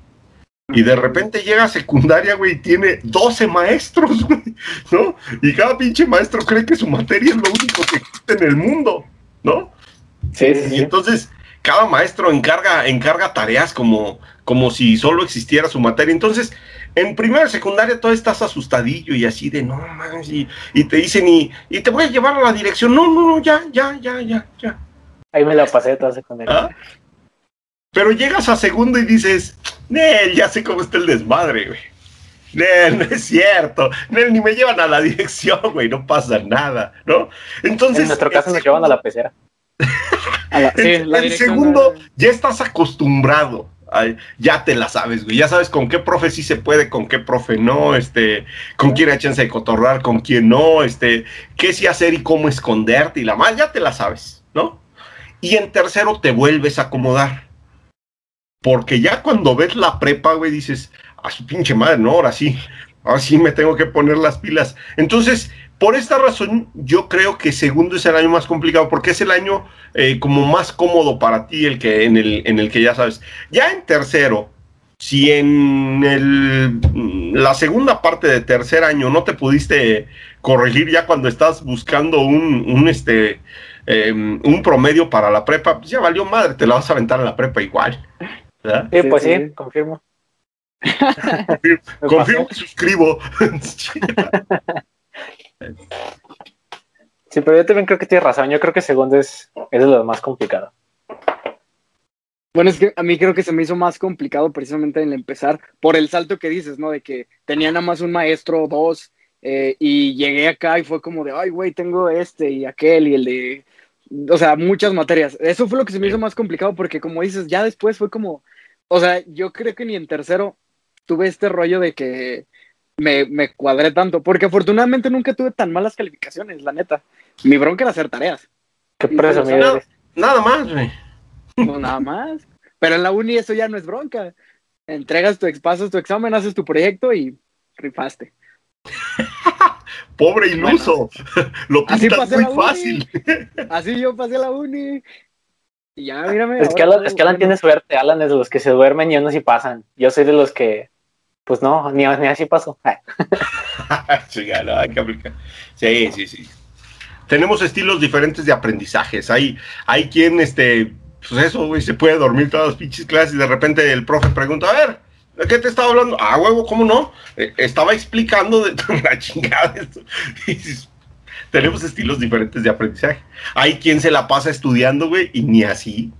Y de repente llega a secundaria, güey, y tiene 12 maestros, [LAUGHS] güey, ¿no? Y cada pinche maestro cree que su materia es lo único que existe en el mundo, ¿no? Sí, sí, Y entonces cada maestro encarga, encarga tareas como, como si solo existiera su materia. Entonces, en primera y secundaria todo estás asustadillo y así de no mames, y, y te dicen y, y te voy a llevar a la dirección. No, no, no, ya, ya, ya, ya, ya. Ahí me la pasé toda secundaria. ¿Ah? Pero llegas a segundo y dices, Nel, ya sé cómo está el desmadre, güey. Nel, no es cierto. Nel, ni me llevan a la [LAUGHS] dirección, güey, no pasa nada, ¿no? Entonces, en nuestro caso nos llevan a la pecera. A la- sí, en el segundo, ya estás acostumbrado. Ay, ya te la sabes, güey. Ya sabes con qué profe sí se puede, con qué profe no, este, con quién hay chance de cotorrar, con quién no, este, qué sí hacer y cómo esconderte y la más, ya te la sabes, ¿no? Y en tercero te vuelves a acomodar. Porque ya cuando ves la prepa, güey, dices, a su pinche madre, no, ahora sí, ahora sí me tengo que poner las pilas. Entonces, por esta razón, yo creo que segundo es el año más complicado, porque es el año eh, como más cómodo para ti, el que, en, el, en el que ya sabes. Ya en tercero, si en el, la segunda parte de tercer año no te pudiste corregir ya cuando estás buscando un, un, este, eh, un promedio para la prepa, pues ya valió madre, te la vas a aventar en la prepa igual. ¿verdad? Sí, Sí, pues sí, sí. confirmo. [LAUGHS] Confirmo, confirmo pasó. y suscribo. [LAUGHS] Sí, pero yo también creo que tienes razón. Yo creo que segundo es, es de lo más complicado. Bueno, es que a mí creo que se me hizo más complicado precisamente en el empezar por el salto que dices, ¿no? De que tenía nada más un maestro o dos eh, y llegué acá y fue como de, ay, güey, tengo este y aquel y el de, o sea, muchas materias. Eso fue lo que se me hizo más complicado porque como dices, ya después fue como, o sea, yo creo que ni en tercero tuve este rollo de que me, me cuadré tanto, porque afortunadamente nunca tuve tan malas calificaciones, la neta. Mi bronca era hacer tareas, Qué presumido eres. Nada más, güey. no nada más. Pero en la uni eso ya no es bronca. Entregas tu, ex- pasas tu examen, haces tu proyecto y rifaste. [LAUGHS] Pobre iluso. [LAUGHS] Lo Así pintas pasé muy fácil. [LAUGHS] Así yo pasé la uni. Y ya, mírame. Es que, Alan, es que Alan tiene suerte, Alan es de los que se duermen y aún así pasan. Yo soy de los que, pues no, ni, ni así pasó. Chingada, hay que aplicar. Sí, sí, sí. Tenemos estilos diferentes de aprendizajes. Hay, hay quien, este, pues eso, güey, se puede dormir todas las pinches clases y de repente el profe pregunta, a ver, ¿de qué te estaba hablando? Ah, huevo, ¿cómo no? Eh, estaba explicando de [LAUGHS] la chingada esto. Tenemos estilos diferentes de aprendizaje. Hay quien se la pasa estudiando, güey, y ni así.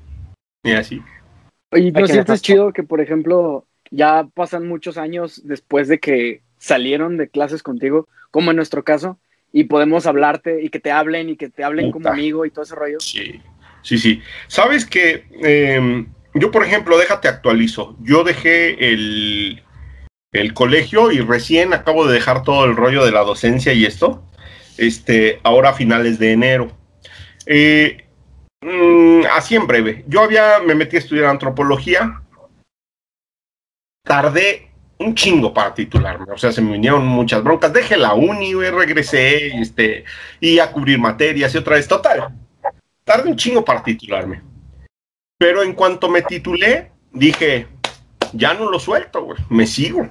Ni así. Oye, ¿no sientes chido que, por ejemplo, ya pasan muchos años después de que salieron de clases contigo, como en nuestro caso, y podemos hablarte y que te hablen y que te hablen como amigo y todo ese rollo? Sí, sí, sí. Sabes que eh, yo, por ejemplo, déjate actualizo. Yo dejé el, el colegio y recién acabo de dejar todo el rollo de la docencia y esto. Este, ahora a finales de enero. Eh, mm, así en breve. Yo había, me metí a estudiar antropología. Tardé un chingo para titularme. O sea, se me vinieron muchas broncas. Dejé la uni, güey, regresé, este, y a cubrir materias y otra vez. Total, tardé un chingo para titularme. Pero en cuanto me titulé, dije, ya no lo suelto, güey, me sigo.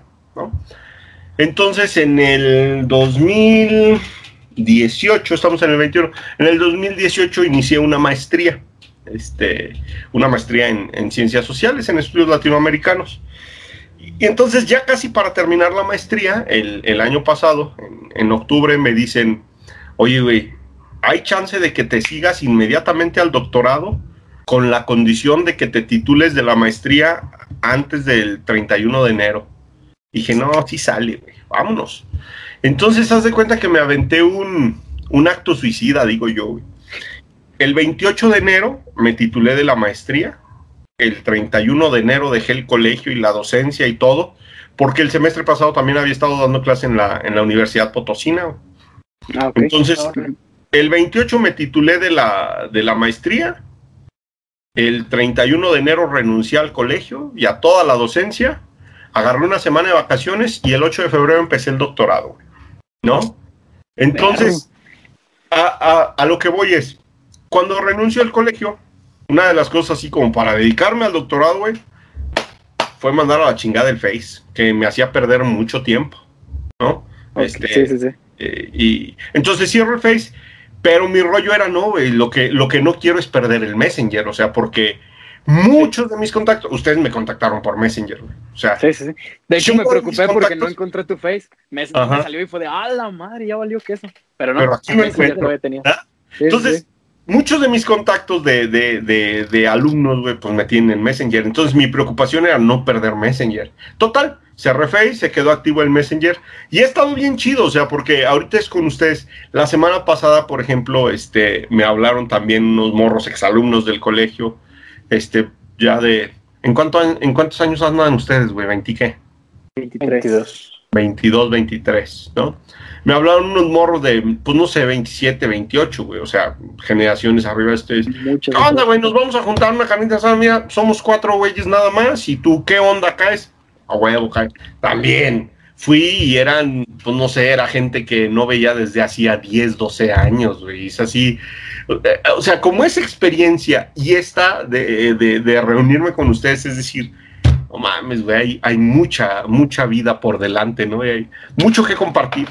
Entonces, en el 2018, estamos en el 21, en el 2018 inicié una maestría, este, una maestría en ciencias sociales, en estudios latinoamericanos. Y entonces, ya casi para terminar la maestría, el, el año pasado, en, en octubre, me dicen, oye, güey, hay chance de que te sigas inmediatamente al doctorado con la condición de que te titules de la maestría antes del 31 de enero. Dije, no, sí sale, güey, vámonos. Entonces, haz de cuenta que me aventé un, un acto suicida, digo yo, güey. El 28 de enero me titulé de la maestría. El 31 de enero dejé el colegio y la docencia y todo, porque el semestre pasado también había estado dando clase en la, en la Universidad Potosina. Ah. Entonces, el 28 me titulé de la, de la maestría. El 31 de enero renuncié al colegio y a toda la docencia. Agarré una semana de vacaciones y el 8 de febrero empecé el doctorado. ¿No? Entonces, a, a- a lo que voy es, cuando renuncio al colegio, una de las cosas así como para dedicarme al doctorado, güey, fue mandar a la chingada el Face, que me hacía perder mucho tiempo. ¿No? Este, sí, sí, sí. eh, y entonces cierro el Face, pero mi rollo era no, güey, lo que, lo que no quiero es perder el Messenger, o sea, porque muchos de mis contactos, ustedes me contactaron por Messenger, güey, o sea, Sí, sí, sí. De hecho, me preocupé porque no encontré tu face. Me, me salió y fue de, ¡ah, la madre! Ya valió queso. Pero no, Pero aquí me Messenger encuentro. todavía tenía. Entonces. Muchos de mis contactos de, de, de, de alumnos, güey, pues me tienen en Messenger, entonces mi preocupación era no perder Messenger. Total, cerré Face, se quedó activo el Messenger y ha estado bien chido, o sea, porque ahorita es con ustedes. La semana pasada, por ejemplo, este, me hablaron también unos morros exalumnos del colegio, este, ya de... ¿En, cuánto, ¿En cuántos años andan ustedes, güey? ¿20 qué? 22. 22, 23, ¿no? Me hablaron unos morros de, pues no sé, 27, 28, güey, o sea, generaciones arriba de ustedes. Muchas ¿Qué onda, güey? Nos vamos a juntar una carnita asada, mira, somos cuatro güeyes nada más, y tú, ¿qué onda caes? A huevo, cae. También. Fui y eran, pues no sé, era gente que no veía desde hacía 10, 12 años, güey. Es así. O sea, como esa experiencia y esta de, de- de reunirme con ustedes, es decir, no mames, güey, hay, hay mucha, mucha vida por delante, ¿no? Y hay mucho que compartir.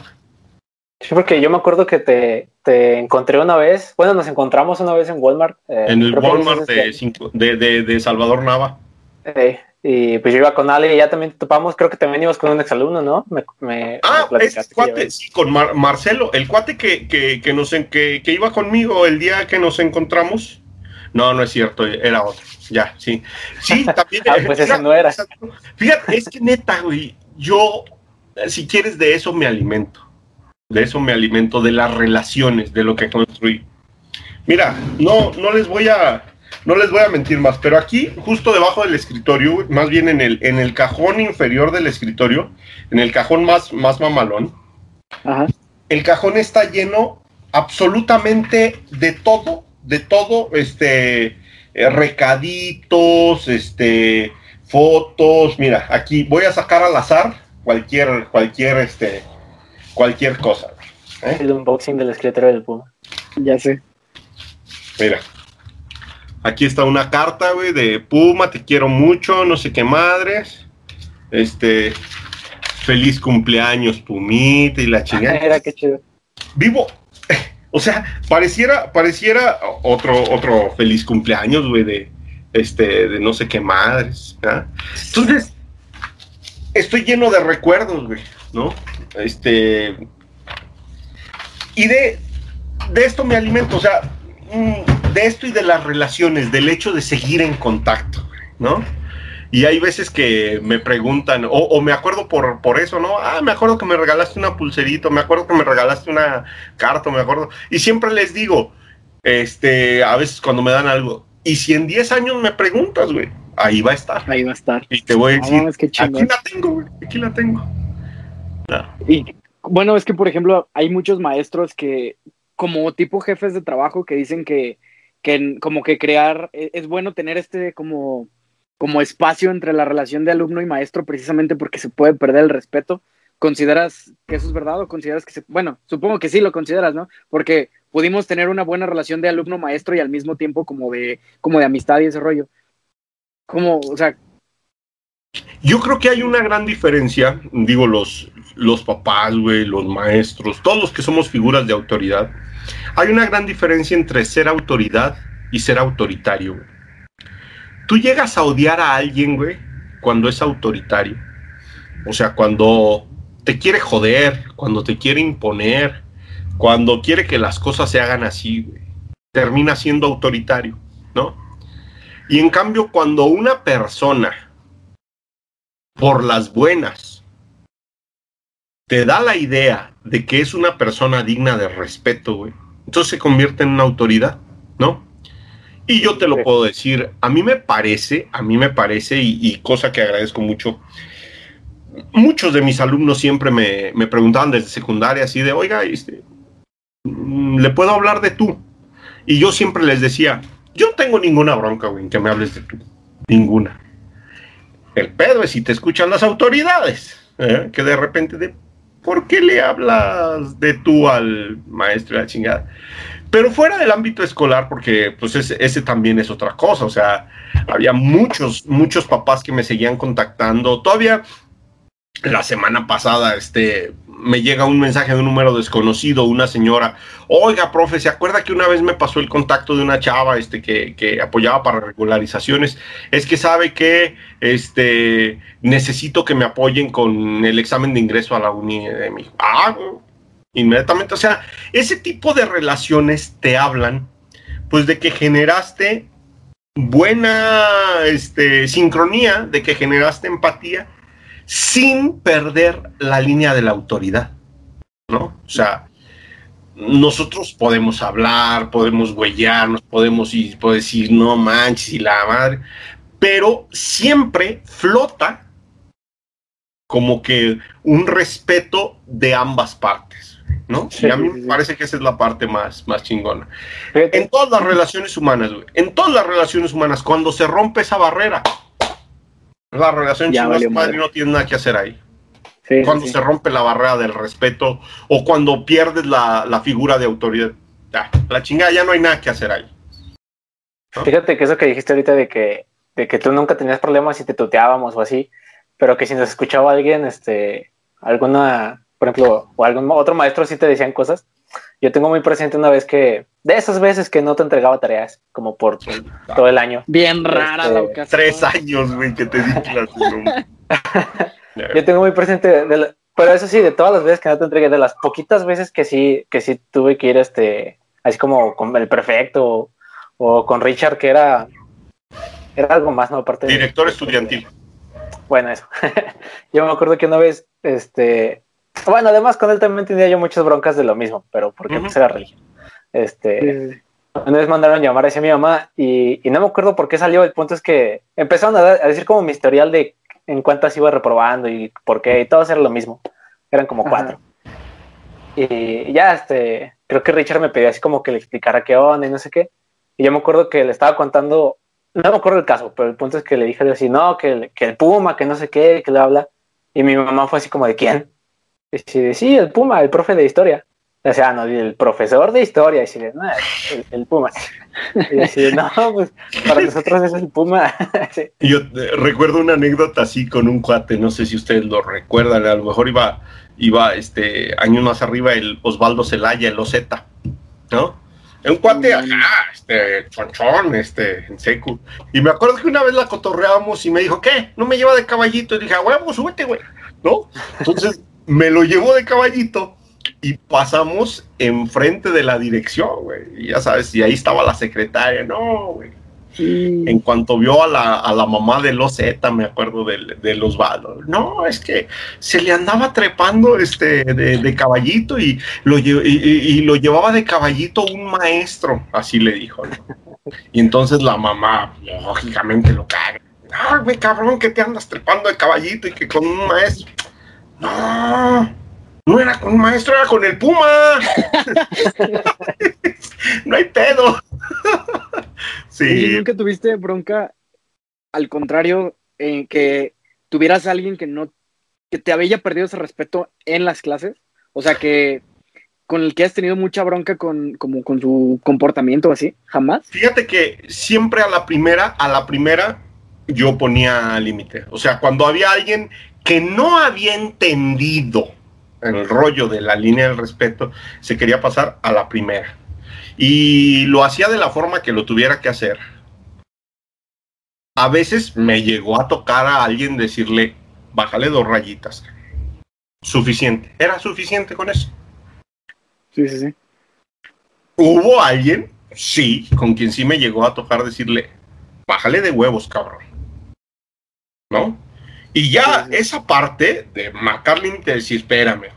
Sí, porque yo me acuerdo que te, te encontré una vez, bueno, nos encontramos una vez en Walmart. eh, En el Walmart de, cinco- de, de- de Salvador Nava. eh, y pues yo iba con Ale y ya también te topamos, creo que también ibas con un exalumno, ¿no? Me, me, Ah, me platicaste es que cuate, sí, con Mar- Marcelo, el cuate que, que, que, nos, que, que iba conmigo el día que nos encontramos. No, no es cierto, era otro. Ya, sí. Sí, [LAUGHS] también. Ah, pues ese no era. Fíjate, es que neta, güey, yo, eh, si quieres, de eso me alimento. De eso me alimento, de las relaciones, de lo que construí. Mira, no, no les voy a, no les voy a mentir más, pero aquí, justo debajo del escritorio, más bien en el, en el cajón inferior del escritorio, en el cajón más, más mamalón, Ajá. el cajón está lleno absolutamente de todo, de todo, este, eh, recaditos, este, fotos, mira, aquí voy a sacar al azar cualquier, cualquier, este, cualquier cosa. ¿eh? El unboxing del escritorio del Puma. Ya sé. Mira, Aquí está una carta, güey, de Puma, te quiero mucho, no sé qué madres. Este, feliz cumpleaños, Pumita y la [LAUGHS] chingada. Era que chido. Vivo, o sea, pareciera, pareciera otro, otro feliz cumpleaños, güey, de, este, de no sé qué madres. ¿ah? Entonces, estoy lleno de recuerdos, güey, ¿no? Este, y de, de esto me alimento, o sea, mm, de esto y de las relaciones, del hecho de seguir en contacto, ¿no? Y hay veces que me preguntan, o, o, me acuerdo por, por eso, ¿no? Ah, me acuerdo que me regalaste una pulserita, me acuerdo que me regalaste una carta, me acuerdo. Y siempre les digo, este, a veces cuando me dan algo, y si en 10 años me preguntas, güey, ahí va a estar. Ahí va a estar. Y te voy a decir, No, es que aquí la tengo, güey, aquí la tengo. No. Y bueno, es que por ejemplo, hay muchos maestros que, como tipo jefes de trabajo, que dicen que, que como que crear, e- es bueno tener este como, como espacio entre la relación de alumno y maestro, precisamente porque se puede perder el respeto. ¿Consideras que eso es verdad o consideras que se, bueno, supongo que sí lo consideras, ¿no? Porque pudimos tener una buena relación de alumno-maestro y al mismo tiempo como de, como de amistad y ese rollo. Como, o sea, Yo creo que hay una gran diferencia, digo, los, los papás, güey, los maestros, todos los que somos figuras de autoridad. Hay una gran diferencia entre ser autoridad y ser autoritario. Tú llegas a odiar a alguien, güey, cuando es autoritario. O sea, cuando te quiere joder, cuando te quiere imponer, cuando quiere que las cosas se hagan así, güey. Termina siendo autoritario, ¿no? Y en cambio, cuando una persona por las buenas, te da la idea de que es una persona digna de respeto, güey. Entonces se convierte en una autoridad, ¿no? Y yo te lo puedo decir, a mí me parece, a mí me parece, y, y cosa que agradezco mucho, muchos de mis alumnos siempre me, me preguntaban desde secundaria así de, oiga, este, mm, ¿le puedo hablar de tú? Y yo siempre les decía, yo no tengo ninguna bronca, güey, en que me hables de tú. Ninguna. El pedo es si te escuchan las autoridades, ¿eh? que de repente de, ¿por qué le hablas de tú al maestro de la chingada? Pero fuera del ámbito escolar, porque pues ese, también es otra cosa, o sea, había muchos, muchos papás que me seguían contactando. Todavía la semana pasada, este, me llega un mensaje de un número desconocido, una señora, oiga, profe, ¿se acuerda que una vez me pasó el contacto de una chava este, que, que apoyaba para regularizaciones? Es que sabe que este, necesito que me apoyen con el examen de ingreso a la uni de mi. Ah, inmediatamente, o sea, ese tipo de relaciones te hablan, pues, de que generaste buena este, sincronía, de que generaste empatía, sin perder la línea de la autoridad, ¿no? O sea, nosotros podemos hablar, podemos huellarnos, podemos ir, puedo decir, no manches, y la madre, pero siempre flota como que un respeto de ambas partes, ¿no? Sí, y a mí me parece que esa es la parte más, más chingona. Fíjate, En todas las relaciones humanas, güey, en todas las relaciones humanas, cuando se rompe esa barrera, la relación madre. no tiene nada que hacer ahí sí, cuando sí. se rompe la barrera del respeto o cuando pierdes la, la figura de autoridad. Ya, la chingada ya no hay nada que hacer ahí. Fíjate que eso que dijiste ahorita de que, de que tú nunca tenías problemas si te tuteábamos o así, pero que si nos escuchaba alguien, este, alguna, por ejemplo, o algún otro maestro sí te decían cosas. Yo tengo muy presente una vez que, de esas veces que no te entregaba tareas, como por todo el año. Bien rara Este, la ocasión. Tres años, güey, que te di clase. ¿no? [LAUGHS] Yo tengo muy presente, de la- pero eso sí, de todas las veces que no te entregué, de las poquitas veces que sí, que sí tuve que ir, este, así como con el prefecto o, o con Richard, que era, era algo más, ¿no? Aparte de- Director estudiantil. Bueno, eso. [LAUGHS] yo me acuerdo que una vez, este, bueno, además con él también tenía yo muchas broncas de lo mismo, pero porque pues era religión. Este, Sí, una vez mandaron llamar hacia mi mamá y, y no me acuerdo por qué salió. El punto es que empezaron a, dar- a decir como mi historial de en cuántas iba reprobando y por qué, y todos era lo mismo. Eran como Ajá. cuatro. Y ya, este, creo que Richard me pidió así como que le explicara qué onda y no sé qué. Y yo me acuerdo que le estaba contando, no me acuerdo el caso, pero el punto es que le dije así, no, que, el- que el Puma, que no sé qué, que le habla. Y mi mamá fue así como, ¿de quién? Y de, sí, el Puma, el profe de historia. O sea, no, el profesor de historia, y no, el, el, Puma. Y decía, no, pues para nosotros es el Puma. [LAUGHS] Yo eh, recuerdo una anécdota así con un cuate, no sé si ustedes lo recuerdan, a lo mejor iba, iba este, años más arriba el Osvaldo Celaya, el Ozeta, ¿no? Un cuate mm. acá, este, chonchón, este, en seco. Y me acuerdo que una vez la cotorreábamos y me dijo, ¿qué? ¿No me lleva de caballito? Y dije, huevo, súbete, güey, ¿no? Entonces me lo llevó de caballito y pasamos enfrente de la dirección, güey. Y ya sabes, y ahí estaba la secretaria, no, güey. En cuanto vio a la, a la mamá de los Z, me acuerdo de, de los valos. No, es que se le andaba trepando este de, caballito y lo, y, lo llevaba de caballito un maestro, así le dijo. Y entonces la mamá, lógicamente, lo caga. No, güey, cabrón, que te andas trepando de caballito y que con un maestro. No, no era con un maestro, era con el Puma. [LAUGHS] no hay pedo. [LAUGHS] sí. ¿Y nunca tuviste bronca, al contrario, en que tuvieras a alguien que no, que te había perdido ese respeto en las clases? O sea, que con el que has tenido mucha bronca con, como con su comportamiento así, jamás. Fíjate que siempre a la primera, a la primera, yo ponía límite. O sea, cuando había alguien que no había entendido el rollo de la línea del respeto, se quería pasar a la primera. Y lo hacía de la forma que lo tuviera que hacer. A veces me llegó a tocar a alguien decirle, bájale dos rayitas. Suficiente. Era suficiente con eso. Sí, sí, sí. ¿Hubo alguien? Sí, con quien sí me llegó a tocar decirle, bájale de huevos, cabrón. ¿No? Y ya esa parte de marcar límite, decir, espérame,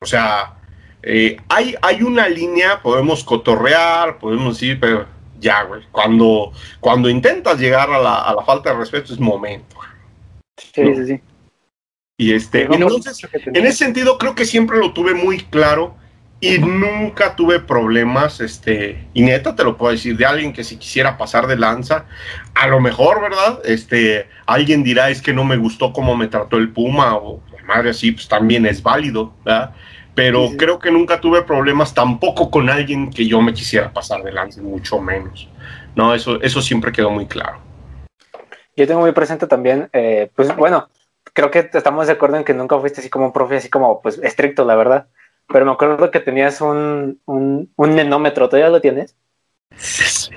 O sea, eh, hay, hay una línea, podemos cotorrear, podemos decir, pero ya, güey. Cuando, cuando intentas llegar a la, falta de respeto es momento. Sí, sí, sí. Y este, entonces, en ese sentido, creo que siempre lo tuve muy claro y nunca tuve problemas, este, y neta te lo puedo decir, de alguien que si quisiera pasar de lanza, a lo mejor, ¿verdad? Este, alguien dirá es que no me gustó cómo me trató el Puma, o la madre así, pues también es válido, ¿verdad? Pero creo que nunca tuve problemas tampoco con alguien que yo me quisiera pasar de lanza, mucho menos. No, eso, eso siempre quedó muy claro. Yo tengo muy presente también, eh, pues bueno, creo que estamos de acuerdo en que nunca fuiste así como un profe, así como pues estricto, la verdad pero me acuerdo que tenías un, un, un nenómetro, ¿todavía lo tienes? Sí.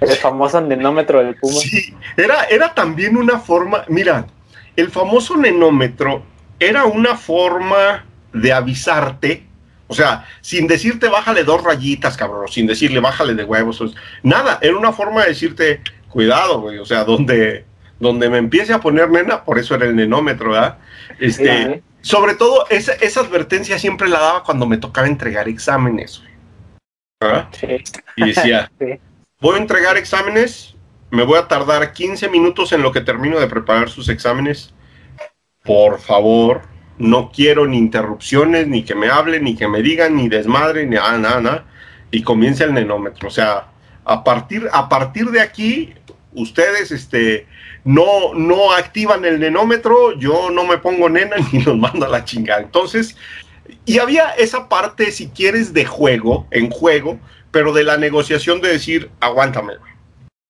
El famoso nenómetro del Puma. Sí, era, era también una forma, mira, el famoso nenómetro era una forma de avisarte, o sea, sin decirte bájale dos rayitas, cabrón, sin decirle bájale de huevos, nada, era una forma de decirte, cuidado, güey, o sea, donde, donde me empiece a poner nena, por eso era el nenómetro, ¿verdad? Este, sobre todo, esa, esa, advertencia siempre la daba cuando me tocaba entregar exámenes. ¿Ah? Y decía, [LAUGHS] voy a entregar exámenes, me voy a tardar 15 minutos en lo que termino de preparar sus exámenes. Por favor, no quiero ni interrupciones, ni que me hablen, ni que me digan, ni desmadre, ni nada, nada, nada. Y comienza el nenómetro. O sea, a partir, a partir de aquí, ustedes, este, no, no activan el nenómetro, yo no me pongo nena [LAUGHS] ni los mando a la chingada. Entonces, y había esa parte, si quieres, de juego, en juego, pero de la negociación de decir, aguántame,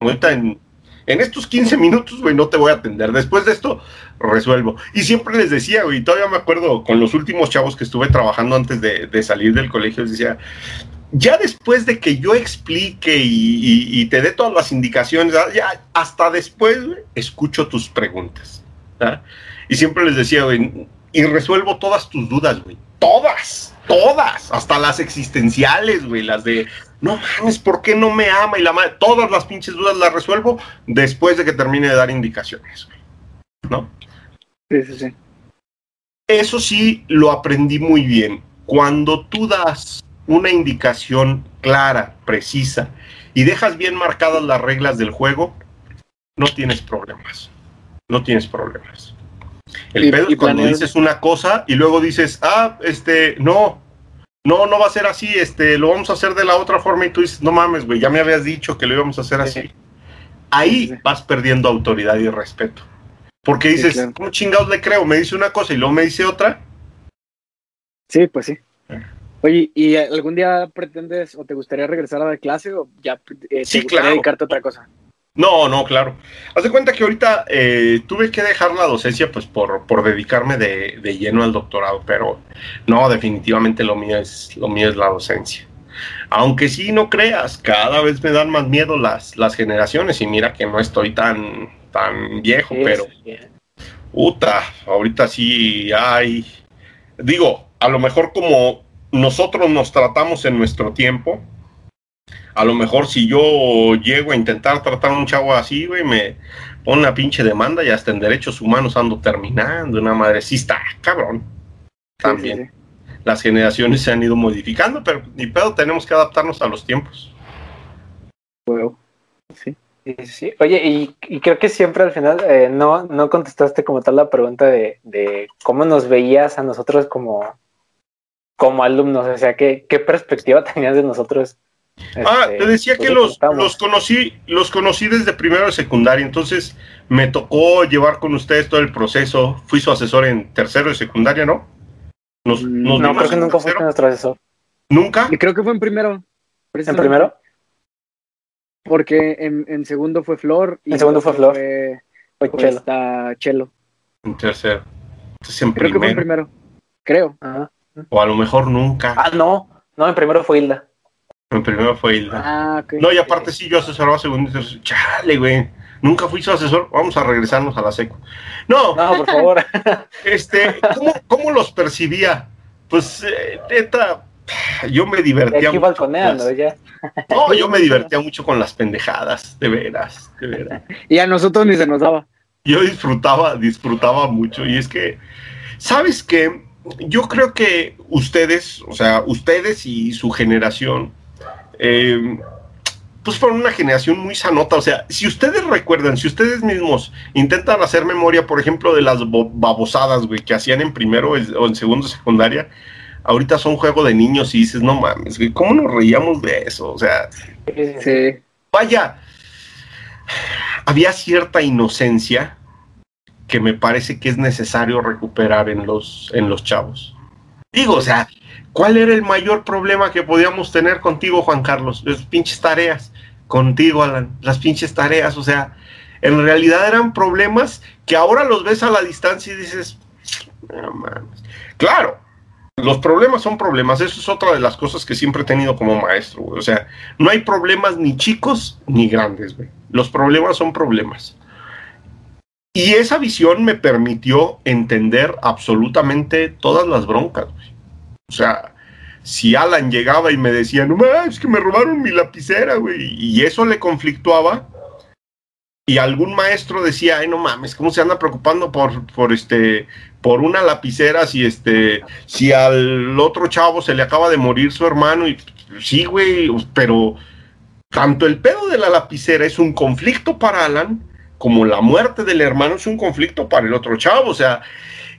ahorita en, en estos 15 minutos, güey, no te voy a atender. Después de esto, resuelvo. Y siempre les decía, güey, todavía me acuerdo con los últimos chavos que estuve trabajando antes de, de salir del colegio, les decía, ya después de que yo explique y, te dé todas las indicaciones, ya hasta después escucho tus preguntas. Y siempre les decía, güey, y resuelvo todas tus dudas, güey. Todas, todas, hasta las existenciales, güey, las de, no mames, ¿por qué no me ama? Y la madre, todas las pinches dudas las resuelvo después de que termine de dar indicaciones, güey. ¿No? Sí, sí, sí. Eso sí lo aprendí muy bien. Cuando tú das una indicación clara, precisa, y dejas bien marcadas las reglas del juego, no tienes problemas. No tienes problemas. El pedo es cuando dices una cosa y luego dices, ah, este, no, no, no va a ser así, este, lo vamos a hacer de la otra forma y tú dices, no mames, güey, ya me habías dicho que lo íbamos a hacer así. Ahí vas perdiendo autoridad y respeto. Porque dices, ¿cómo chingados le creo? Me dice una cosa y luego me dice otra. Sí, pues sí. Oye, ¿y algún día pretendes o te gustaría regresar a dar clase o ya eh, te Sí, gustaría claro. dedicarte a otra cosa? No, no, claro. Haz de cuenta que ahorita eh, tuve que dejar la docencia pues por, por dedicarme de, de lleno al doctorado, pero no, definitivamente lo mío es lo mío es la docencia. Aunque sí no creas, cada vez me dan más miedo las, las generaciones y mira que no estoy tan, tan viejo, Sí, pero sí. puta, ahorita sí hay, digo, a lo mejor como nosotros nos tratamos en nuestro tiempo, a lo mejor si yo llego a intentar tratar a un chavo así, güey, me pone una pinche demanda y hasta en derechos humanos ando terminando, una madre, sí está, cabrón. También. Sí, sí, Las generaciones se han ido modificando, pero ni pedo, tenemos que adaptarnos a los tiempos. sí. Huevo. Sí. Sí, sí. Oye, y, y creo que siempre al final eh, no, no contestaste como tal la pregunta de, de cómo nos veías a nosotros como, como alumnos, o sea, ¿qué, qué perspectiva [LAUGHS] tenías de nosotros? Ah, Este, te decía pues, que los, los conocí, los conocí desde primero de secundaria, entonces me tocó llevar con ustedes todo el proceso. Fui su asesor en tercero de secundaria, ¿no? Nos, nos No, creo que nunca fuiste nuestro asesor. ¿Nunca? Y creo que fue en primero. ¿En primero? Porque en, en segundo fue Flor. Y En segundo fue Flor. Fue, Fue fue Chelo. En tercero. Entonces en Creo que fue en primero. primero. Creo. Ajá. O a lo mejor nunca. Ah, no, no, en primero fue Hilda. En primero fue Hilda. Ah, ok. No, y aparte sí, yo asesoraba segundo y tercero. Chale, güey. Nunca fui su asesor. Vamos a regresarnos a la seco. No, No, por favor. [LAUGHS] este, ¿cómo, cómo los percibía? Pues, eh, neta, yo me divertía Aquí mucho. balconeando, con las- ya. No, yo me divertía mucho con las pendejadas, de veras, de veras. [LAUGHS] Y a nosotros ni se nos daba. Yo disfrutaba, disfrutaba mucho. Y es que, ¿sabes qué? Yo creo que ustedes, o sea, ustedes y su generación, eh, pues fueron una generación muy sanota. O sea, si ustedes recuerdan, si ustedes mismos intentan hacer memoria, por ejemplo, de las bo- babosadas, güey, que hacían en primero o en segundo secundaria, ahorita son juego de niños y dices, no mames, güey, ¿cómo nos reíamos de eso? O sea. Sí. vaya, había cierta inocencia que me parece que es necesario recuperar en los, en los chavos. Digo, o sea, ¿cuál era el mayor problema que podíamos tener contigo, Juan Carlos? Las pinches tareas. Contigo, Alan, las pinches tareas. O sea, en realidad eran problemas que ahora los ves a la distancia y dices. Claro, los problemas son problemas. Eso es otra de las cosas que siempre he tenido como maestro. güey. O sea, no hay problemas ni chicos ni grandes, güey. Los problemas son problemas. Y esa visión me permitió entender absolutamente todas las broncas. O sea, si Alan llegaba y me decía, no es que me robaron mi lapicera, güey, y eso le conflictuaba, y algún maestro decía, ay, no mames, ¿cómo se anda preocupando por, por este, por una lapicera si este, si al otro chavo se le acaba de morir su hermano? Y sí, güey, pero tanto el pedo de la lapicera es un conflicto para Alan, como la muerte del hermano es un conflicto para el otro chavo. O sea,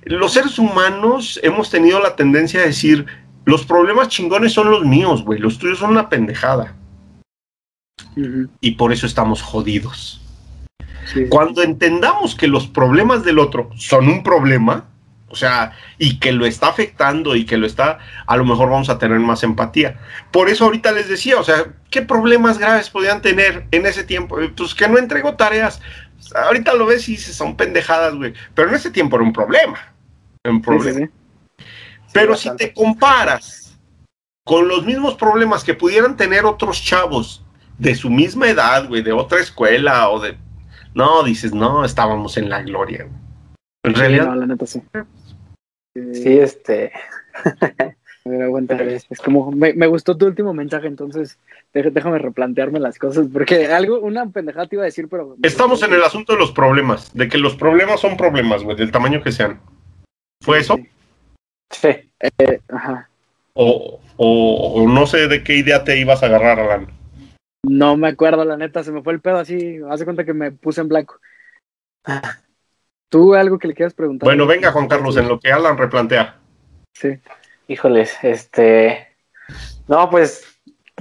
los seres humanos hemos tenido la tendencia a decir, los problemas chingones son los míos, güey, los tuyos son una pendejada. Y por eso estamos jodidos. sí. Cuando entendamos que los problemas del otro son un problema, o sea, y que lo está afectando y que lo está, a lo mejor vamos a tener más empatía. Por eso ahorita les decía, o sea, ¿qué problemas graves podían tener en ese tiempo? Eh, Pues que no entregó tareas. Ahorita lo ves y dices, son pendejadas, güey. Pero en ese tiempo era un problema. Un problema. sí, sí. Pero si te comparas con los mismos problemas que pudieran tener otros chavos de su misma edad, güey, de otra escuela o de... No, dices, no, estábamos en la gloria. güey. En realidad, no, la neta sí. Sí, este. [LAUGHS] A ver, aguanta. Es como, me, me gustó tu último mensaje, entonces deja- déjame replantearme las cosas, porque algo, una pendejada te iba a decir, pero... estamos en el asunto de los problemas, de que los problemas son problemas, güey, del tamaño que sean. ¿Fue eso? Sí. Eh, ajá. O, o- o no sé de qué idea te ibas a agarrar, Alan. No me acuerdo, la neta, se me fue el pedo así, hace cuenta que me puse en blanco. ¿Tú algo que le quieras preguntar? Bueno, venga, Juan Carlos, en lo que Alan replantea. Sí. Híjoles, este. No, pues.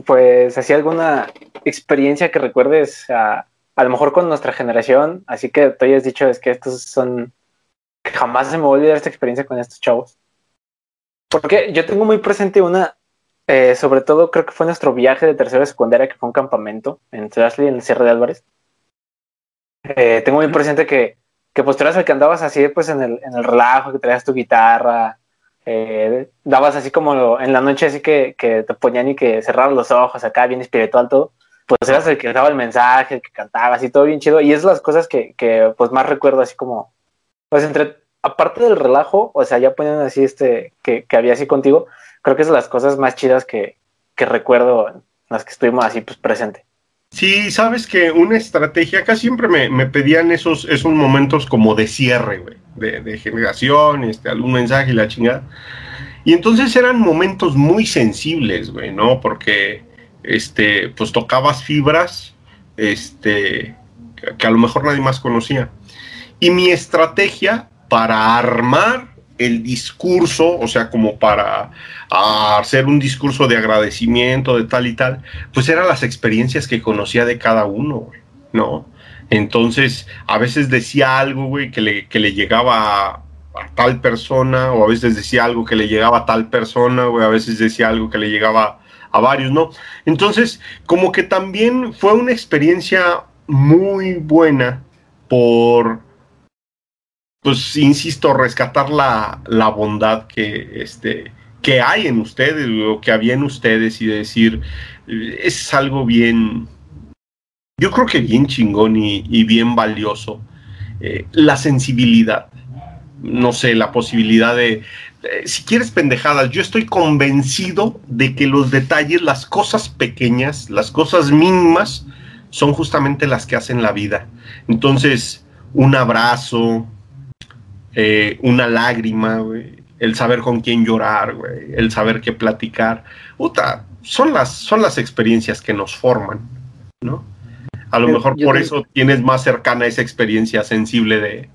Pues así alguna experiencia que recuerdes a, a lo mejor con nuestra generación. Así que tú hayas dicho es que estos son. que jamás se me va a olvidar esta experiencia con estos chavos. Porque yo tengo muy presente una, Eh, sobre todo creo que fue nuestro viaje de tercera secundaria, que fue un campamento en Trashley, en el Cierre de Álvarez. Eh, tengo muy presente que, que pues tú eras el que andabas así pues en el, en el relajo, que traías tu guitarra, eh, dabas así como en la noche así que, que te ponían y que cerrabas los ojos acá, bien espiritual todo, pues eras el que daba el mensaje, el que cantaba así todo bien chido y es las cosas que, que pues más recuerdo así como, pues entre, aparte del relajo, o sea, ya ponían así este, que, que había así contigo, creo que es las cosas más chidas que, que recuerdo en las que estuvimos así pues presente. Sí, sabes que una estrategia, acá siempre me, me pedían esos, esos momentos como de cierre, güey, de, generación, este, algún mensaje y la chingada. Y entonces eran momentos muy sensibles, güey, ¿no? Porque, este, pues tocabas fibras, este, que a lo mejor nadie más conocía. Y mi estrategia para armar el discurso, o sea, como para hacer un discurso de agradecimiento, de tal y tal, pues eran las experiencias que conocía de cada uno, ¿no? Entonces, a veces decía algo, güey, que le, que le llegaba a, a, tal persona, o a veces decía algo que le llegaba a tal persona, güey, a veces decía algo que le llegaba a varios, ¿no? Entonces, como que también fue una experiencia muy buena por pues insisto, rescatar la, la bondad que, este, que hay en ustedes o que había en ustedes y decir, es algo bien, yo creo que bien chingón y, bien valioso. Eh, la sensibilidad, no sé, la posibilidad de, eh, si quieres pendejadas, yo estoy convencido de que los detalles, las cosas pequeñas, las cosas mínimas, son justamente las que hacen la vida. Entonces, un abrazo, eh, una lágrima, güey, el saber con quién llorar, güey, el saber qué platicar. Puta, son las, son las experiencias que nos forman, ¿no? A lo yo, mejor yo por eso tienes más cercana esa experiencia sensible de,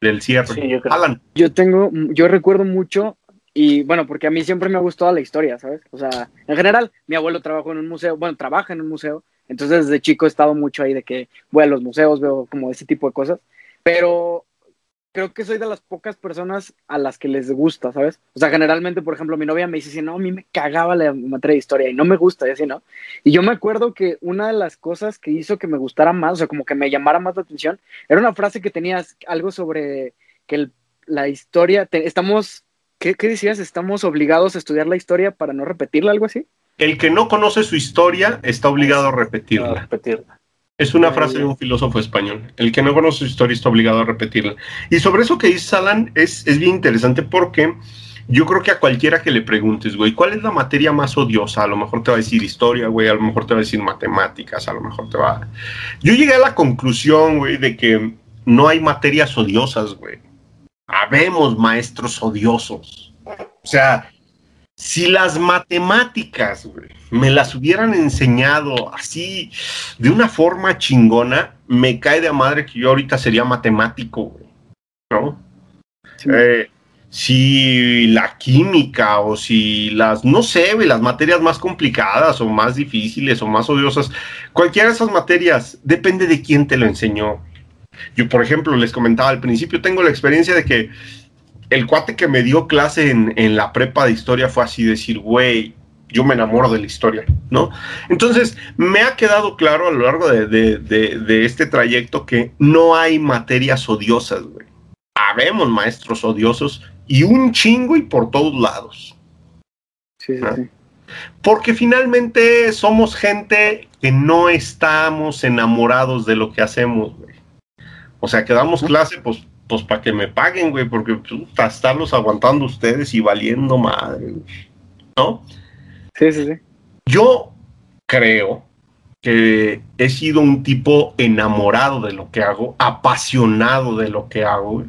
del cierre. Sí, yo, Alan. yo tengo, yo recuerdo mucho, y bueno, porque a mí siempre me ha gustado la historia, ¿sabes? O sea, en general, mi abuelo trabajó en un museo, bueno, trabaja en un museo, entonces desde chico he estado mucho ahí de que voy a los museos, veo como ese tipo de cosas, pero creo que soy de las pocas personas a las que les gusta, ¿sabes? O sea, generalmente, por ejemplo, mi novia me dice, no, a mí me cagaba la materia de historia y no me gusta, y así, ¿no? Y yo me acuerdo que una de las cosas que hizo que me gustara más, o sea, como que me llamara más la atención, era una frase que tenías algo sobre que el, la historia, te, estamos, ¿qué, ¿qué, decías? Estamos obligados a estudiar la historia para no repetirla, algo así. El que no conoce su historia está obligado a repetirla. A repetirla. Es una frase de un filósofo español. El que no conoce su historia está obligado a repetirla. Y sobre eso que dice Alan es, es bien interesante porque yo creo que a cualquiera que le preguntes, güey, ¿cuál es la materia más odiosa? A lo mejor te va a decir historia, güey, a lo mejor te va a decir matemáticas, a lo mejor te va... Yo llegué a la conclusión, güey, de que no hay materias odiosas, güey. Habemos maestros odiosos. O sea, si las matemáticas, me las hubieran enseñado así, de una forma chingona, me cae de madre que yo ahorita sería matemático, ¿no? Sí. Eh, si la química o si las, no sé, las materias más complicadas o más difíciles o más odiosas, cualquiera de esas materias, depende de quién te lo enseñó. Yo, por ejemplo, les comentaba al principio, tengo la experiencia de que el cuate que me dio clase en, en la prepa de historia fue así decir, güey, yo me enamoro de la historia, ¿no? Entonces, me ha quedado claro a lo largo de, de, de, de este trayecto que no hay materias odiosas, güey. Habemos maestros odiosos y un chingo y por todos lados. Sí, sí. Porque finalmente somos gente que no estamos enamorados de lo que hacemos, güey. O sea, que damos clase, pues, pues para que me paguen, güey, porque puta, estarlos aguantando ustedes y valiendo madre, güey. ¿no? Sí, sí, sí. Yo creo que he sido un tipo enamorado de lo que hago, apasionado de lo que hago, güey.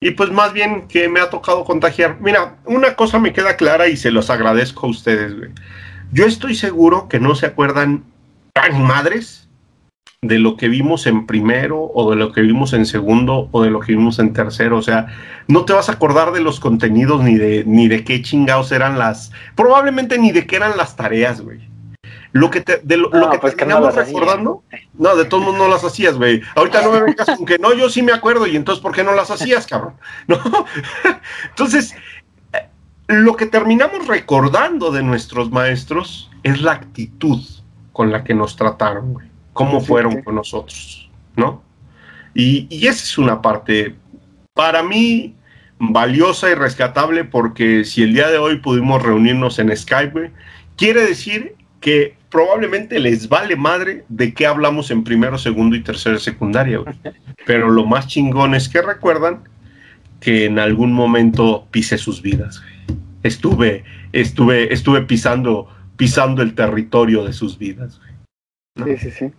Y pues más bien que me ha tocado contagiar. Mira, una cosa me queda clara y se los agradezco a ustedes, güey. Yo estoy seguro que no se acuerdan tan madres de lo que vimos en primero o de lo que vimos en segundo o de lo que vimos en tercero. O sea, no te vas a acordar de los contenidos ni de, ni de qué chingados eran las, probablemente ni de qué eran las tareas, güey. Lo que te, de lo, no, lo que pues te que no recordando, no, de todos modos no las hacías, güey. Ahorita no me vengas con que no, yo sí me acuerdo, y entonces, ¿por qué no las hacías, cabrón? [LAUGHS] ¿No? [LAUGHS] entonces, lo que terminamos recordando de nuestros maestros es la actitud con la que nos trataron, güey. Cómo fueron con nosotros, ¿no? Y, y esa es una parte, para mí, valiosa y rescatable porque si el día de hoy pudimos reunirnos en Skype, quiere decir que probablemente les vale madre de qué hablamos en primero, segundo y tercero secundaria, güey. [LAUGHS] Pero lo más chingón es que recuerdan que en algún momento pisé sus vidas, güey. Estuve, estuve, estuve pisando, pisando el territorio de sus vidas, güey. Sí, sí, sí.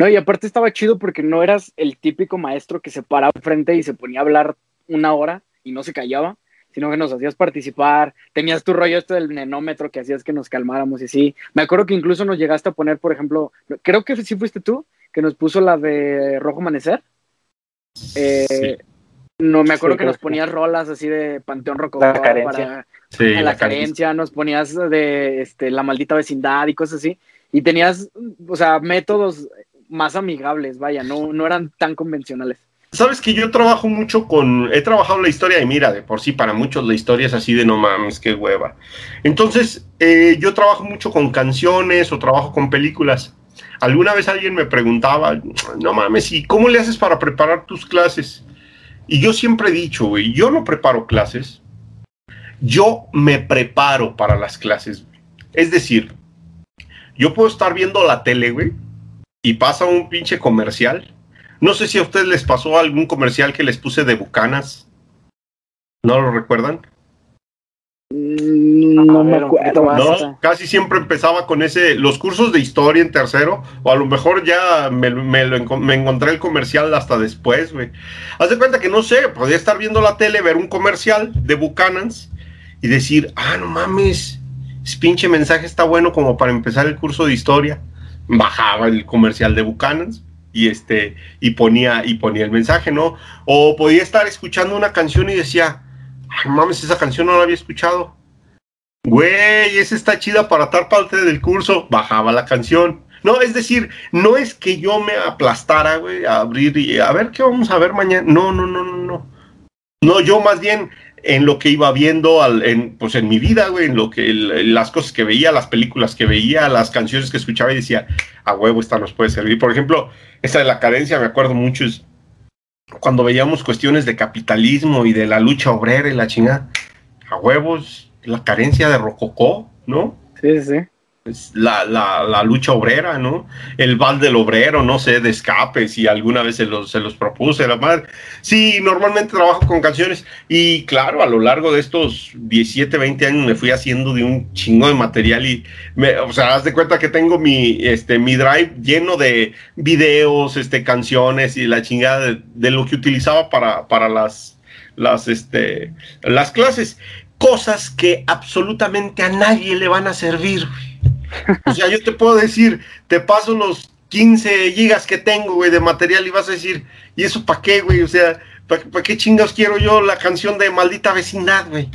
No, y aparte estaba chido porque no eras el típico maestro que se paraba frente y se ponía a hablar una hora y no se callaba, sino que nos hacías participar, tenías tu rollo esto del nenómetro que hacías que nos calmáramos y sí. Me acuerdo que incluso nos llegaste a poner, por ejemplo, creo que sí fuiste tú, que nos puso la de Rojo Amanecer. Eh, no, me acuerdo que nos ponías rolas así de Panteón Rococó la carencia. para la, carencia, nos ponías de este, la maldita vecindad y cosas así. Y tenías, o sea, métodos más amigables, vaya, no, no eran tan convencionales. Sabes que yo trabajo mucho con. He trabajado la historia y mira, de por sí, para muchos la historia es así de no mames, qué hueva. Entonces, eh, yo trabajo mucho con canciones o trabajo con películas. Alguna vez alguien me preguntaba, no mames, ¿y cómo le haces para preparar tus clases? Y yo siempre he dicho, güey, yo no preparo clases, yo me preparo para las clases. Es decir, yo puedo estar viendo la tele, güey, y pasa un pinche comercial no sé si a ustedes les pasó algún comercial que les puse de Bucanas. ¿No lo recuerdan? Mm, no me acuerdo. No, casi siempre empezaba con ese, los cursos de historia en tercero, o a lo mejor ya me, me, me encontré el comercial hasta después, güey. Haz de cuenta que no sé, podía estar viendo la tele, ver un comercial de Bucanans y decir, ah, no mames, ese pinche mensaje está bueno como para empezar el curso de historia. Bajaba el comercial de Bucanans y este y ponía y ponía el mensaje, ¿no? O podía estar escuchando una canción y decía, "Ay, mames, esa canción no la había escuchado." Güey, esa está chida para estar parte del curso, bajaba la canción. No, es decir, no es que yo me aplastara, güey, a abrir y a ver qué vamos a ver mañana. No, no, no, no, no. No, yo más bien en lo que iba viendo, al, en, pues en mi vida, güey, en lo que las cosas que veía, las películas que veía, las canciones que escuchaba y decía, a huevo, esta nos puede servir. Por ejemplo, esta de la carencia, me acuerdo mucho, es cuando veíamos cuestiones de capitalismo y de la lucha obrera y la chingada, a huevos, la carencia de Rococó, ¿no? Sí, sí la, la, la, lucha obrera, ¿no? El val del obrero, no sé, de escape, si alguna vez se los, se los propuse, la madre. Sí, normalmente trabajo con canciones y claro, a lo largo de estos 17, 20 años me fui haciendo de un chingo de material y, me, o sea, haz de cuenta que tengo mi, este, mi drive lleno de videos, este, canciones y la chingada de, lo que utilizaba para, para las, las, este, las clases. Cosas que absolutamente a nadie le van a servir, o sea, yo te puedo decir, te paso los 15 gigas que tengo, güey, de material y vas a decir, ¿y eso para qué, güey? O sea, ¿para qué chingados quiero yo la canción de maldita vecindad, güey?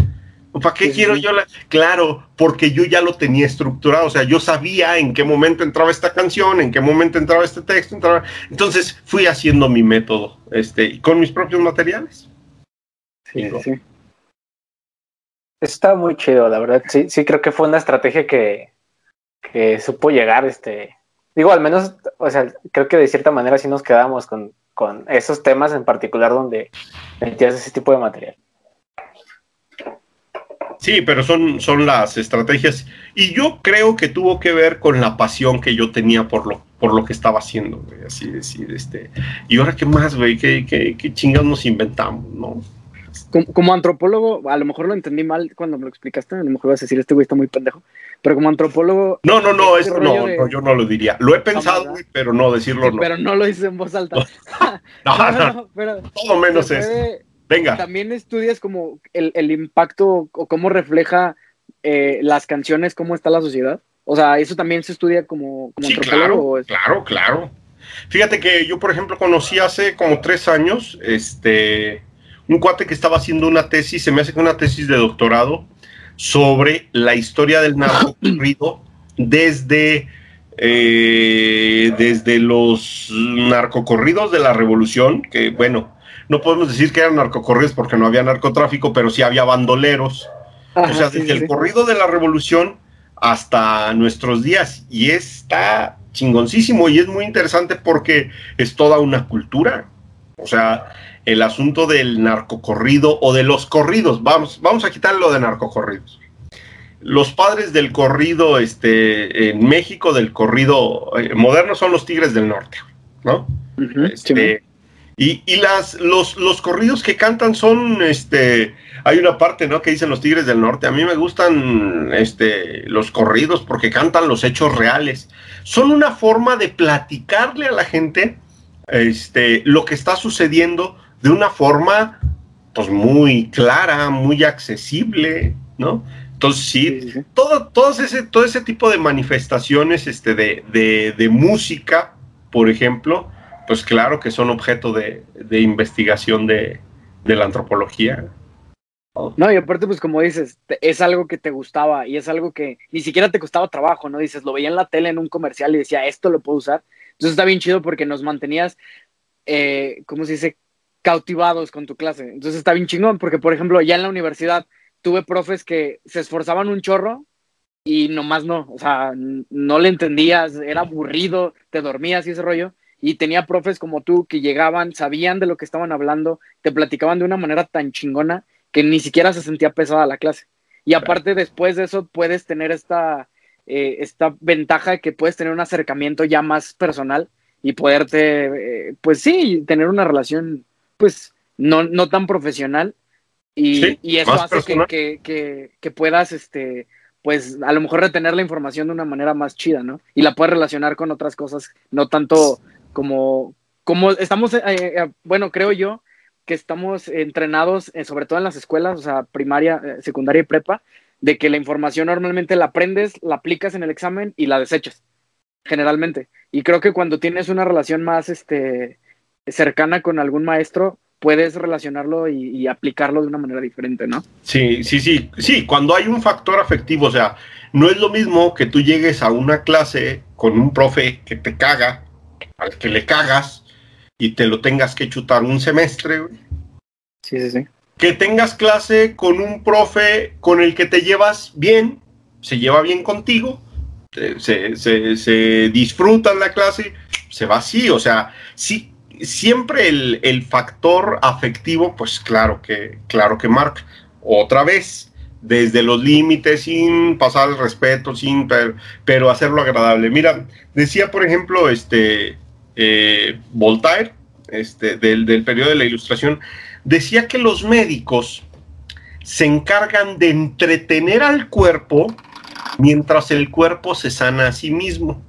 ¿O para qué quiero yo la...? Claro, porque yo ya lo tenía estructurado, o sea, yo sabía en qué momento entraba esta canción, en qué momento entraba este texto, entraba... Entonces fui haciendo mi método, este, con mis propios materiales. Sí, sí. Está muy chido, la verdad. Sí, sí creo que fue una estrategia que, que supo llegar, este, digo, al menos, o sea, creo que de cierta manera sí nos quedamos con, con esos temas en particular donde metías ese tipo de material. Sí, pero son, son las estrategias. Y yo creo que tuvo que ver con la pasión que yo tenía por lo, por lo que estaba haciendo, Así decir, este. Y ahora, ¿qué más, güey? ¿Qué, qué, qué chingados nos inventamos, no? como, antropólogo, a lo mejor lo entendí mal cuando me lo explicaste, a lo mejor vas a decir, este güey está muy pendejo, pero como antropólogo... No, no, no, este eso no, yo no lo diría. Lo he pensado, güey, pero no decirlo no. Pero no lo dices en voz alta. [LAUGHS] [LAUGHS] no, no, pero todo menos eso. Venga. También estudias como el, el impacto o cómo refleja eh, las canciones, cómo está la sociedad. O sea, eso también se estudia como, como sí, antropólogo. Claro, claro, claro. Fíjate que yo, por ejemplo, conocí hace como tres años, este un cuate que estaba haciendo una tesis, se me hace que una tesis de doctorado, sobre la historia del narcocorrido [CLEARS THROAT] desde, eh, desde los narcocorridos de la revolución, que bueno, no podemos decir que eran narcocorridos porque no había narcotráfico, pero sí había bandoleros, o sea, desde el corrido de la revolución hasta nuestros días. Y está chingoncísimo y es muy interesante porque es toda una cultura. O sea, el asunto del narcocorrido o de los corridos. Vamos, vamos a quitar lo de narcocorridos. Los padres del corrido este, en México, del corrido eh, moderno, son los Tigres del Norte, ¿no? Este, y, y las, los, los, corridos que cantan son, este, hay una parte, ¿no? Que dicen los Tigres del Norte. A mí me gustan, este, los corridos porque cantan los hechos reales. Son una forma de platicarle a la gente, este, lo que está sucediendo de una forma pues muy clara, muy accesible, ¿no? Entonces sí, Todo, todo, ese, todo ese tipo de manifestaciones este, de, de, música, por ejemplo, pues claro que son objeto de, de investigación de, la antropología. No, y aparte, pues como dices, es algo que te gustaba y es algo que ni siquiera te costaba trabajo, ¿no? Dices, lo veía en la tele en un comercial y decía, esto lo puedo usar. Entonces está bien chido porque nos mantenías, eh, ¿cómo se dice? cautivados con tu clase. Entonces está bien chingón, porque por ejemplo, ya en la universidad tuve profes que se esforzaban un chorro y nomás no, o sea, no le entendías, era aburrido, te dormías y ese rollo. Y tenía profes como tú que llegaban, sabían de lo que estaban hablando, te platicaban de una manera tan chingona que ni siquiera se sentía pesada la clase. Y aparte, después de eso, puedes tener esta, eh, esta ventaja de que puedes tener un acercamiento ya más personal y poderte, eh, pues sí, tener una relación pues no, no tan profesional y, y eso hace que, que, que, puedas, este, pues a lo mejor retener la información de una manera más chida, ¿no? Y la puedes relacionar con otras cosas, no tanto como, como estamos, eh, eh, bueno, creo yo que estamos entrenados, eh, sobre todo en las escuelas, o sea, primaria, secundaria y prepa, de que la información normalmente la aprendes, la aplicas en el examen y la desechas, generalmente. Y creo que cuando tienes una relación más, este, cercana con algún maestro, puedes relacionarlo y, aplicarlo de una manera diferente, ¿no? Sí, sí, sí, sí, cuando hay un factor afectivo, o sea, no es lo mismo que tú llegues a una clase con un profe que te caga, al que le cagas y te lo tengas que chutar un semestre, Sí, sí, sí. Que tengas clase con un profe con el que te llevas bien, se lleva bien contigo, se, se, se disfruta la clase, se va así, o sea, sí siempre el, factor afectivo, pues claro que, claro que marca. Otra vez, desde los límites, sin pasar el respeto, sin pero, hacerlo agradable. Mira, decía, por ejemplo, este eh, Voltaire, este, del, del periodo de la Ilustración, decía que los médicos se encargan de entretener al cuerpo mientras el cuerpo se sana a sí mismo.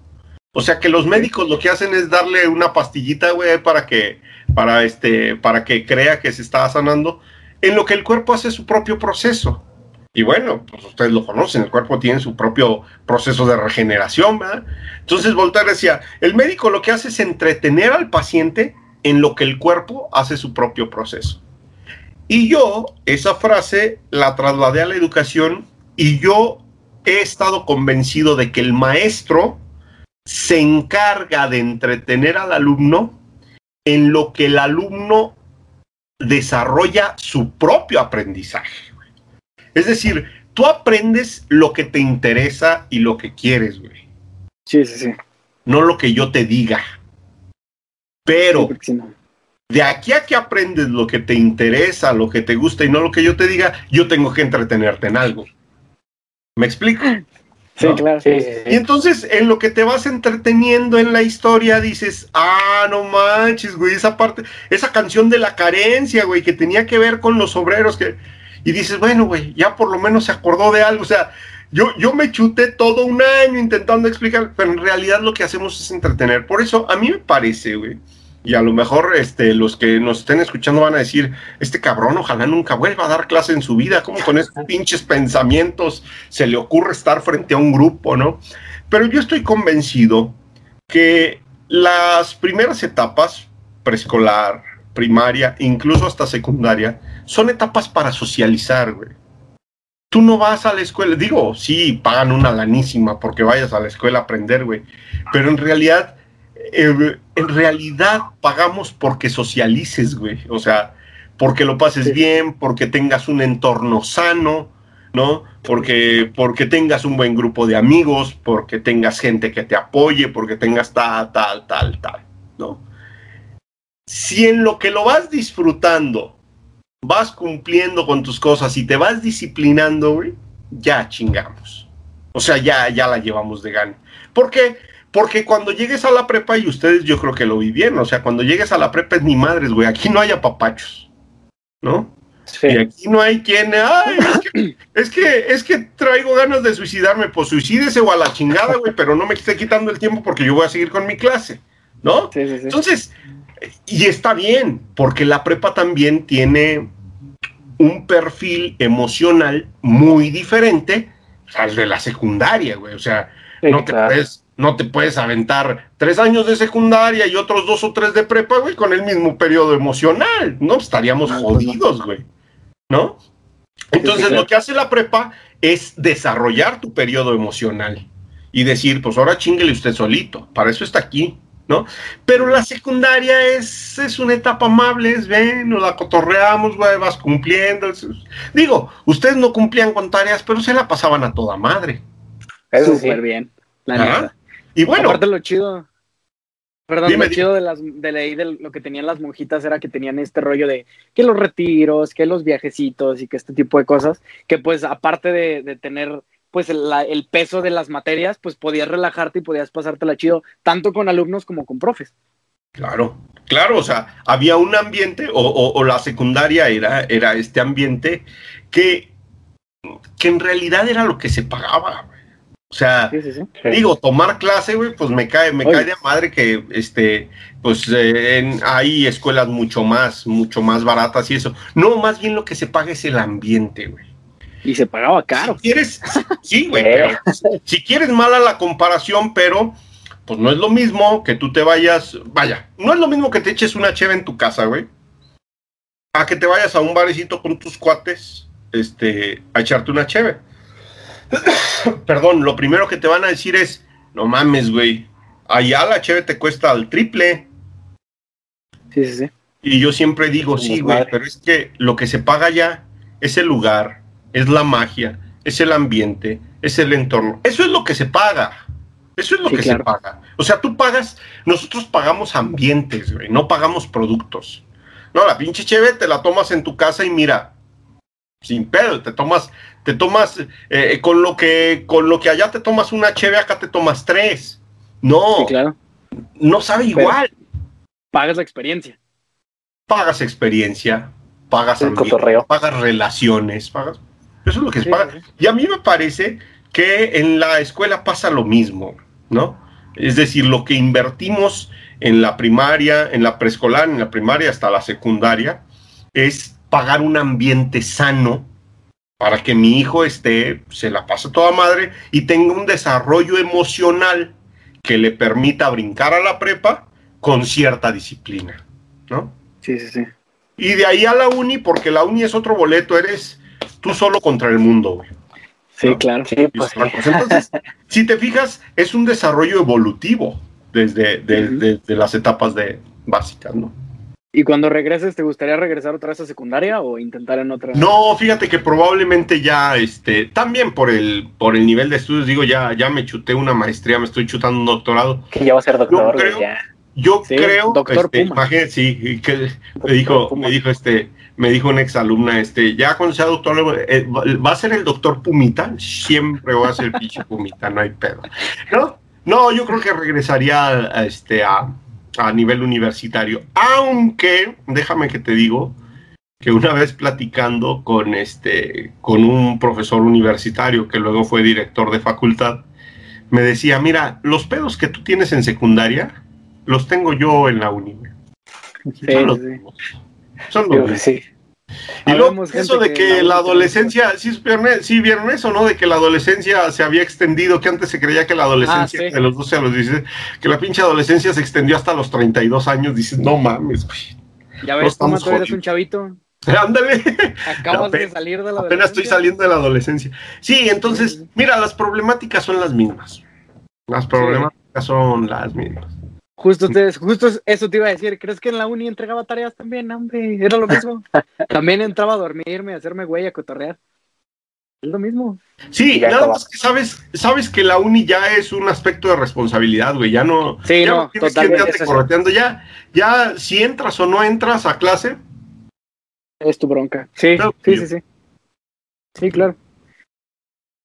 O sea que los médicos lo que hacen es darle una pastillita, güey, para que, para este, para que crea que se está sanando, en lo que el cuerpo hace su propio proceso. Y bueno, pues ustedes lo conocen, el cuerpo tiene su propio proceso de regeneración, ¿verdad? Entonces Voltaire decía, el médico lo que hace es entretener al paciente en lo que el cuerpo hace su propio proceso. Y yo esa frase la trasladé a la educación y yo he estado convencido de que el maestro se encarga de entretener al alumno en lo que el alumno desarrolla su propio aprendizaje. Es decir, tú aprendes lo que te interesa y lo que quieres, güey. Sí, sí, sí. No lo que yo te diga. Pero de aquí a que aprendes lo que te interesa, lo que te gusta y no lo que yo te diga, yo tengo que entretenerte en algo. ¿Me explico? Sí, claro. Y entonces, en lo que te vas entreteniendo en la historia, dices, ah, no manches, güey, esa parte, esa canción de la carencia, güey, que tenía que ver con los obreros, que... Y dices, bueno, güey, ya por lo menos se acordó de algo, o sea, yo, yo me chuté todo un año intentando explicar, pero en realidad lo que hacemos es entretener. Por eso, a mí me parece, güey, y a lo mejor este, los que nos estén escuchando van a decir, este cabrón ojalá nunca vuelva a dar clase en su vida, como con estos [LAUGHS] pinches pensamientos se le ocurre estar frente a un grupo, ¿no? Pero yo estoy convencido que las primeras etapas, preescolar, primaria, incluso hasta secundaria, son etapas para socializar, güey. Tú no vas a la escuela, digo, sí, pagan una lanísima porque vayas a la escuela a aprender, güey, pero en realidad eh, en realidad pagamos porque socialices, güey. O sea, porque lo pases bien, porque tengas un entorno sano, ¿no? Porque, porque tengas un buen grupo de amigos, porque tengas gente que te apoye, porque tengas tal, tal, tal, tal, ¿no? Si en lo que lo vas disfrutando, vas cumpliendo con tus cosas y te vas disciplinando, güey, ya chingamos. O sea, ya, ya la llevamos de gana. ¿Por qué? Porque cuando llegues a la prepa, y ustedes yo creo que lo vivieron, o sea, cuando llegues a la prepa es ni madres, güey, aquí no hay apapachos, ¿no? Sí. Y aquí no hay quien, ay, es que, es que, es que traigo ganas de suicidarme, pues suicídese o a la chingada, güey, pero no me esté quitando el tiempo porque yo voy a seguir con mi clase, ¿no? Sí, sí, sí. Entonces, y está bien, porque la prepa también tiene un perfil emocional muy diferente al de la secundaria, güey. O sea, no, te puedes, no te puedes aventar tres años de secundaria y otros dos o tres de prepa, güey, con el mismo periodo emocional. No, estaríamos No, pues no. jodidos, güey. ¿No? Entonces, lo que hace la prepa es desarrollar tu periodo emocional y decir, pues ahora chinguele usted solito, para eso está aquí, ¿no? Pero la secundaria es, es una etapa amable, es ven, nos la cotorreamos, güey, vas cumpliendo. es- Digo, ustedes no cumplían con tareas, pero se la pasaban a toda madre. Eso sí. Súper bien, la neta. Y bueno, Aparte lo chido. Perdón, Dime, lo chido de las de de lo que tenían las monjitas era que tenían este rollo de que los retiros, que los viajecitos y que este tipo de cosas, que pues aparte de, de tener pues el, la- el peso de las materias, pues podías relajarte y podías pasártela chido, tanto con alumnos como con profes. Claro, claro, o sea, había un ambiente, o, o- o la secundaria era, era este ambiente que, que en realidad era lo que se pagaba. O sea, Sí, sí, sí. Sí. digo, tomar clase, güey, pues me cae, me Oye. cae de madre que, este, pues eh, en- hay escuelas mucho más, mucho más baratas y eso. No, más bien lo que se paga es el ambiente, güey. Y se pagaba caro. Si quieres, sí, güey, pero si quieres mala la comparación, pero pues no es lo mismo que tú te vayas, vaya, no es lo mismo que te eches una cheve en tu casa, güey, a que te vayas a un barecito con tus cuates, este, a echarte una cheve. [COUGHS] Perdón, lo primero que te van a decir es, no mames, güey, allá la cheve te cuesta al triple. Sí, sí, sí. Y yo siempre digo, sí, güey, pero es que lo que se paga ya es el lugar, es la magia, es el ambiente, es el entorno. Eso es lo que se paga. Eso es lo Sí, que claro. se paga. O sea, tú pagas, nosotros pagamos ambientes, güey, no pagamos productos. No, la pinche cheve te la tomas en tu casa y mira, sin pedo, te tomas, te tomas, eh, con lo que, con lo que allá te tomas una cheve, acá te tomas tres. No, Sí, claro. no sabe Pero- igual. Pagas la experiencia. pagas experiencia, pagas El ambiente, cotorreo. pagas relaciones, pagas. Eso es lo que se Sí, paga. sí. Y a mí me parece que en la escuela pasa lo mismo, ¿no? Es decir, lo que invertimos en la primaria, en la preescolar, en la primaria hasta la secundaria, es pagar un ambiente sano para que mi hijo esté, se la pase toda madre y tenga un desarrollo emocional que le permita brincar a la prepa con cierta disciplina, ¿no? Sí, sí, sí. Y de ahí a la uni, porque la uni es otro boleto, eres tú solo contra el mundo, güey. Sí, No. claro. Sí, pues. Pues entonces, [LAUGHS] si te fijas, es un desarrollo evolutivo desde de- de las etapas de básicas, ¿no? ¿Y cuando regreses, te gustaría regresar otra vez a secundaria o intentar en otra? No, fíjate que probablemente ya, este, también por el, por el nivel de estudios, digo, ya, ya me chuté una maestría, me estoy chutando un doctorado. Que ya va a ser doctor, güey, creo- ya. Yo Sí, creo, doctor este, Puma. imagínate, sí, que me dijo, Puma. me dijo este, me dijo una exalumna, este, ya cuando sea doctor, eh, va a ser el doctor Pumita, siempre va a ser pinche Pumita, no hay pedo. ¿No? No, yo creo que regresaría a, a, este, a, a nivel universitario, aunque, déjame que te digo, que una vez platicando con este, con un profesor universitario que luego fue director de facultad, me decía, mira, los pedos que tú tienes en secundaria, los tengo yo en la uni. Sí, Son los sí. Son sí. Y luego eso de que que la adolescencia, ¿sí vieron, sí vieron eso, ¿no? De que la adolescencia se había extendido, que antes se creía que la adolescencia Ah, sí. de los 12 a los 16, que la pinche adolescencia se extendió hasta los 32 años, dices, no mames, güey. Ya No ves, estamos Puma, tú eres un chavito. [LAUGHS] Ándale. Acabas de Apenas- salir de la Apenas estoy adolescencia. saliendo de la adolescencia. Sí, entonces, mira, las problemáticas son las mismas. Las problemáticas son las mismas. Justo ustedes, justo eso te iba a decir. ¿Crees que en la uni entregaba tareas también? Hombre, era lo mismo. [LAUGHS] También entraba a dormirme, a hacerme güey, a cotorrear. Es lo mismo. Sí, nada más que sabes, sabes que la uni ya es un aspecto de responsabilidad, güey. Ya no, Sí, ya no, tienes que totalmente, correteando. Ya, ya si entras o no entras a clase, Es tu bronca. Sí, Claro, sí, sí, sí. Sí, claro.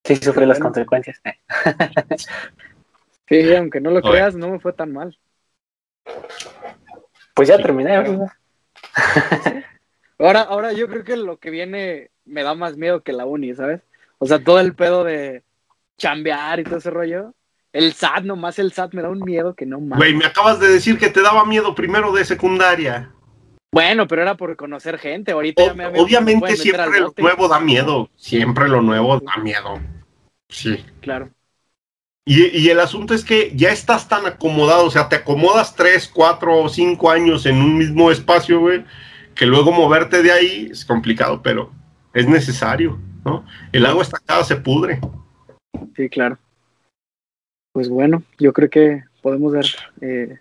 Sí, sufrí las Bueno. consecuencias. Sí, aunque no lo Oye. creas, no me fue tan mal. Pues ya Sí, terminé. Ahora, ahora yo creo que lo que viene me da más miedo que la uni, ¿sabes? O sea, todo el pedo de chambear y todo ese rollo. El SAT, nomás el SAT me da un miedo que no más. güey, me acabas de decir que te daba miedo primero de secundaria. Bueno, pero era por conocer gente. Ahorita ya me, me- me Obviamente siempre lo nuevo da miedo. Siempre lo nuevo da miedo. Sí. Claro. Y, y el asunto es que ya estás tan acomodado, o sea, te acomodas tres, cuatro o cinco años en un mismo espacio, güey, que luego moverte de ahí es complicado, pero es necesario, ¿no? El agua estancada se pudre. Sí, claro. Pues bueno, yo creo que podemos dar eh,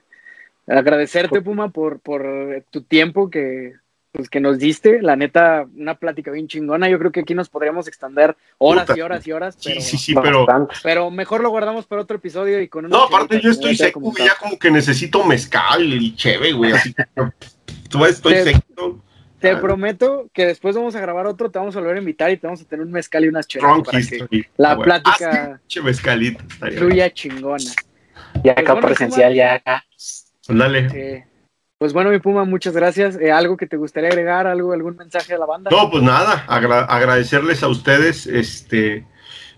agradecerte, Puma, por, por tu tiempo que, pues, que nos diste. La neta, una plática bien chingona. Yo creo que aquí nos podríamos extender horas Puta. y horas y horas, pero, Sí, sí, sí, pero... Pero mejor lo guardamos para otro episodio y con una No, aparte yo estoy seco, güey, comentado. ya como que necesito mezcal y cheve, güey, así. Tú estoy Te- seco. Te Ah. prometo que después vamos a grabar otro, te vamos a volver a invitar y te vamos a tener un mezcal y unas chelas para que la Ah, plática Ah, sí, che, mezcalito. estaría bien. fluya chingona. Ya acá bueno, presencial, ya acá. Dale. Eh, pues bueno, mi Puma, muchas gracias. Eh, ¿Algo que te gustaría agregar? ¿Algo, ¿Algún mensaje a la banda? No, pues nada, agra- agradecerles a ustedes, este,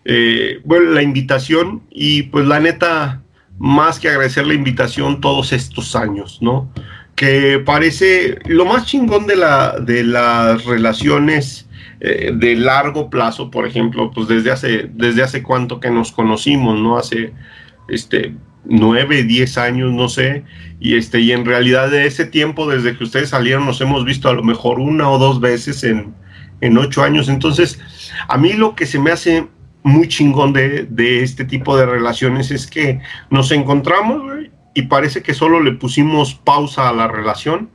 eh, bueno, la invitación y pues la neta, más que agradecer la invitación todos estos años, ¿no? Que parece lo más chingón de, la, de las relaciones eh, de largo plazo, por ejemplo, pues desde hace, desde hace cuánto que nos conocimos, ¿no? Hace, este, nueve, diez años, no sé, y este, y en realidad de ese tiempo, desde que ustedes salieron, nos hemos visto a lo mejor una o dos veces en, en ocho años. Entonces, a mí lo que se me hace muy chingón de, de este tipo de relaciones es que nos encontramos, y parece que solo le pusimos pausa a la relación.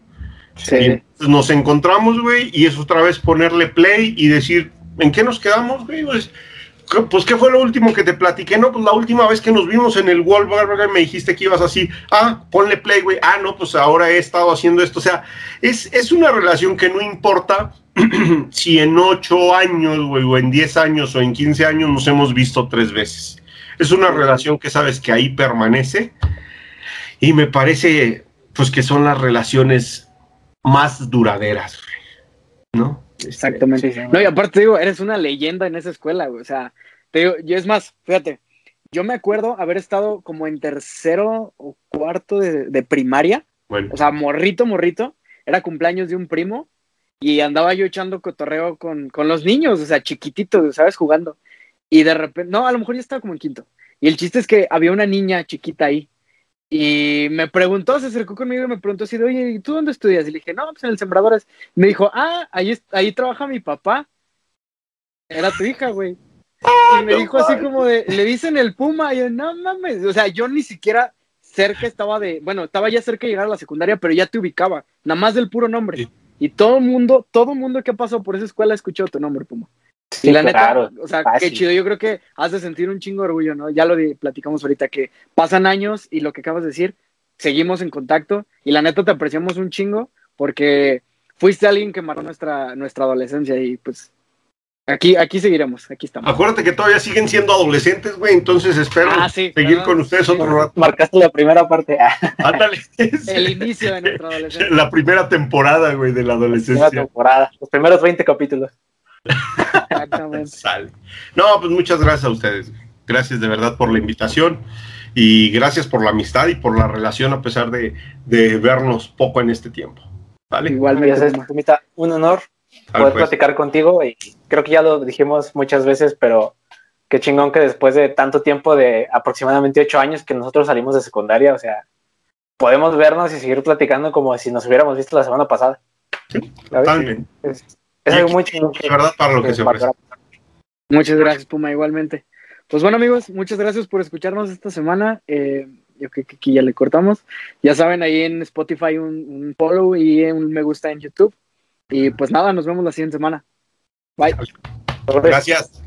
Sí. Y nos encontramos, güey, y es otra vez ponerle play y decir, ¿en qué nos quedamos, güey? Pues, ¿qué- pues, ¿qué fue lo último que te platiqué? No, pues la última vez que nos vimos en el Wahlburger me dijiste que ibas así, ah, ponle play, güey, ah, no, pues ahora he estado haciendo esto. O sea, es, es una relación que no importa [CLEARS THROAT] si en ocho años, güey, o en diez años, o en quince años nos hemos visto tres veces. Es una relación que sabes que ahí permanece y me parece, pues, que son las relaciones más duraderas, ¿no? Este, Exactamente. Sí, sí. No, y aparte te digo, eres una leyenda en esa escuela, güey. O sea, te digo, yo es más, fíjate, yo me acuerdo haber estado como en tercero o cuarto de, de primaria, bueno, o sea, morrito, morrito, era cumpleaños de un primo y andaba yo echando cotorreo con, con los niños, o sea, chiquititos, ¿sabes? Jugando. Y de repente, no, a lo mejor ya estaba como en quinto. Y el chiste es que había una niña chiquita ahí. Y me preguntó, se acercó conmigo y me preguntó así, de, oye, ¿y tú dónde estudias? Y le dije, no, pues en el Sembradores. Me dijo, ah, ahí, ahí trabaja mi papá. Era tu hija, güey. Y me dijo así como de, le dicen el Puma. Y yo, no mames. O sea, yo ni siquiera cerca estaba de, bueno, estaba ya cerca de llegar a la secundaria, pero ya te ubicaba, nada más del puro nombre. Y todo el mundo, todo el mundo que ha pasado por esa escuela ha escuchado tu nombre, Puma. Sí, y la neta, claro. o sea, fácil. qué chido. Yo creo que has de sentir un chingo de orgullo, ¿no? Ya lo platicamos ahorita, que pasan años y lo que acabas de decir, seguimos en contacto. Y la neta te apreciamos un chingo porque fuiste alguien que marcó nuestra, nuestra adolescencia y pues aquí, aquí seguiremos, aquí estamos. acuérdate que todavía siguen siendo adolescentes, güey, entonces espero Ah, sí, seguir ¿verdad? con ustedes otro rato. Marcaste la primera parte. [LAUGHS] Ándale. [LAUGHS] El inicio de nuestra adolescencia. La primera temporada, güey, de la primera adolescencia. temporada. Los primeros 20 capítulos. [LAUGHS] Exactamente. Sale. No, pues muchas gracias a ustedes. Gracias de verdad por la invitación y gracias por la amistad y por la relación a pesar de, de vernos poco en este tiempo. ¿Vale? Igualmente. Pumita, un honor poder pues. platicar contigo y creo que ya lo dijimos muchas veces, pero qué chingón que después de tanto tiempo de aproximadamente ocho años que nosotros salimos de secundaria, o sea, podemos vernos y seguir platicando como si nos hubiéramos visto la semana pasada. Sí. Totalmente. Es, es algo muy chingón. De verdad para lo que se ofrece. Muchas gracias, Puma, igualmente. Pues bueno, amigos, muchas gracias por escucharnos esta semana. Eh, yo creo que aquí ya le cortamos. Ya saben, ahí en Spotify un, un follow y un me gusta en YouTube. Y pues nada, nos vemos la siguiente semana. Bye. Gracias.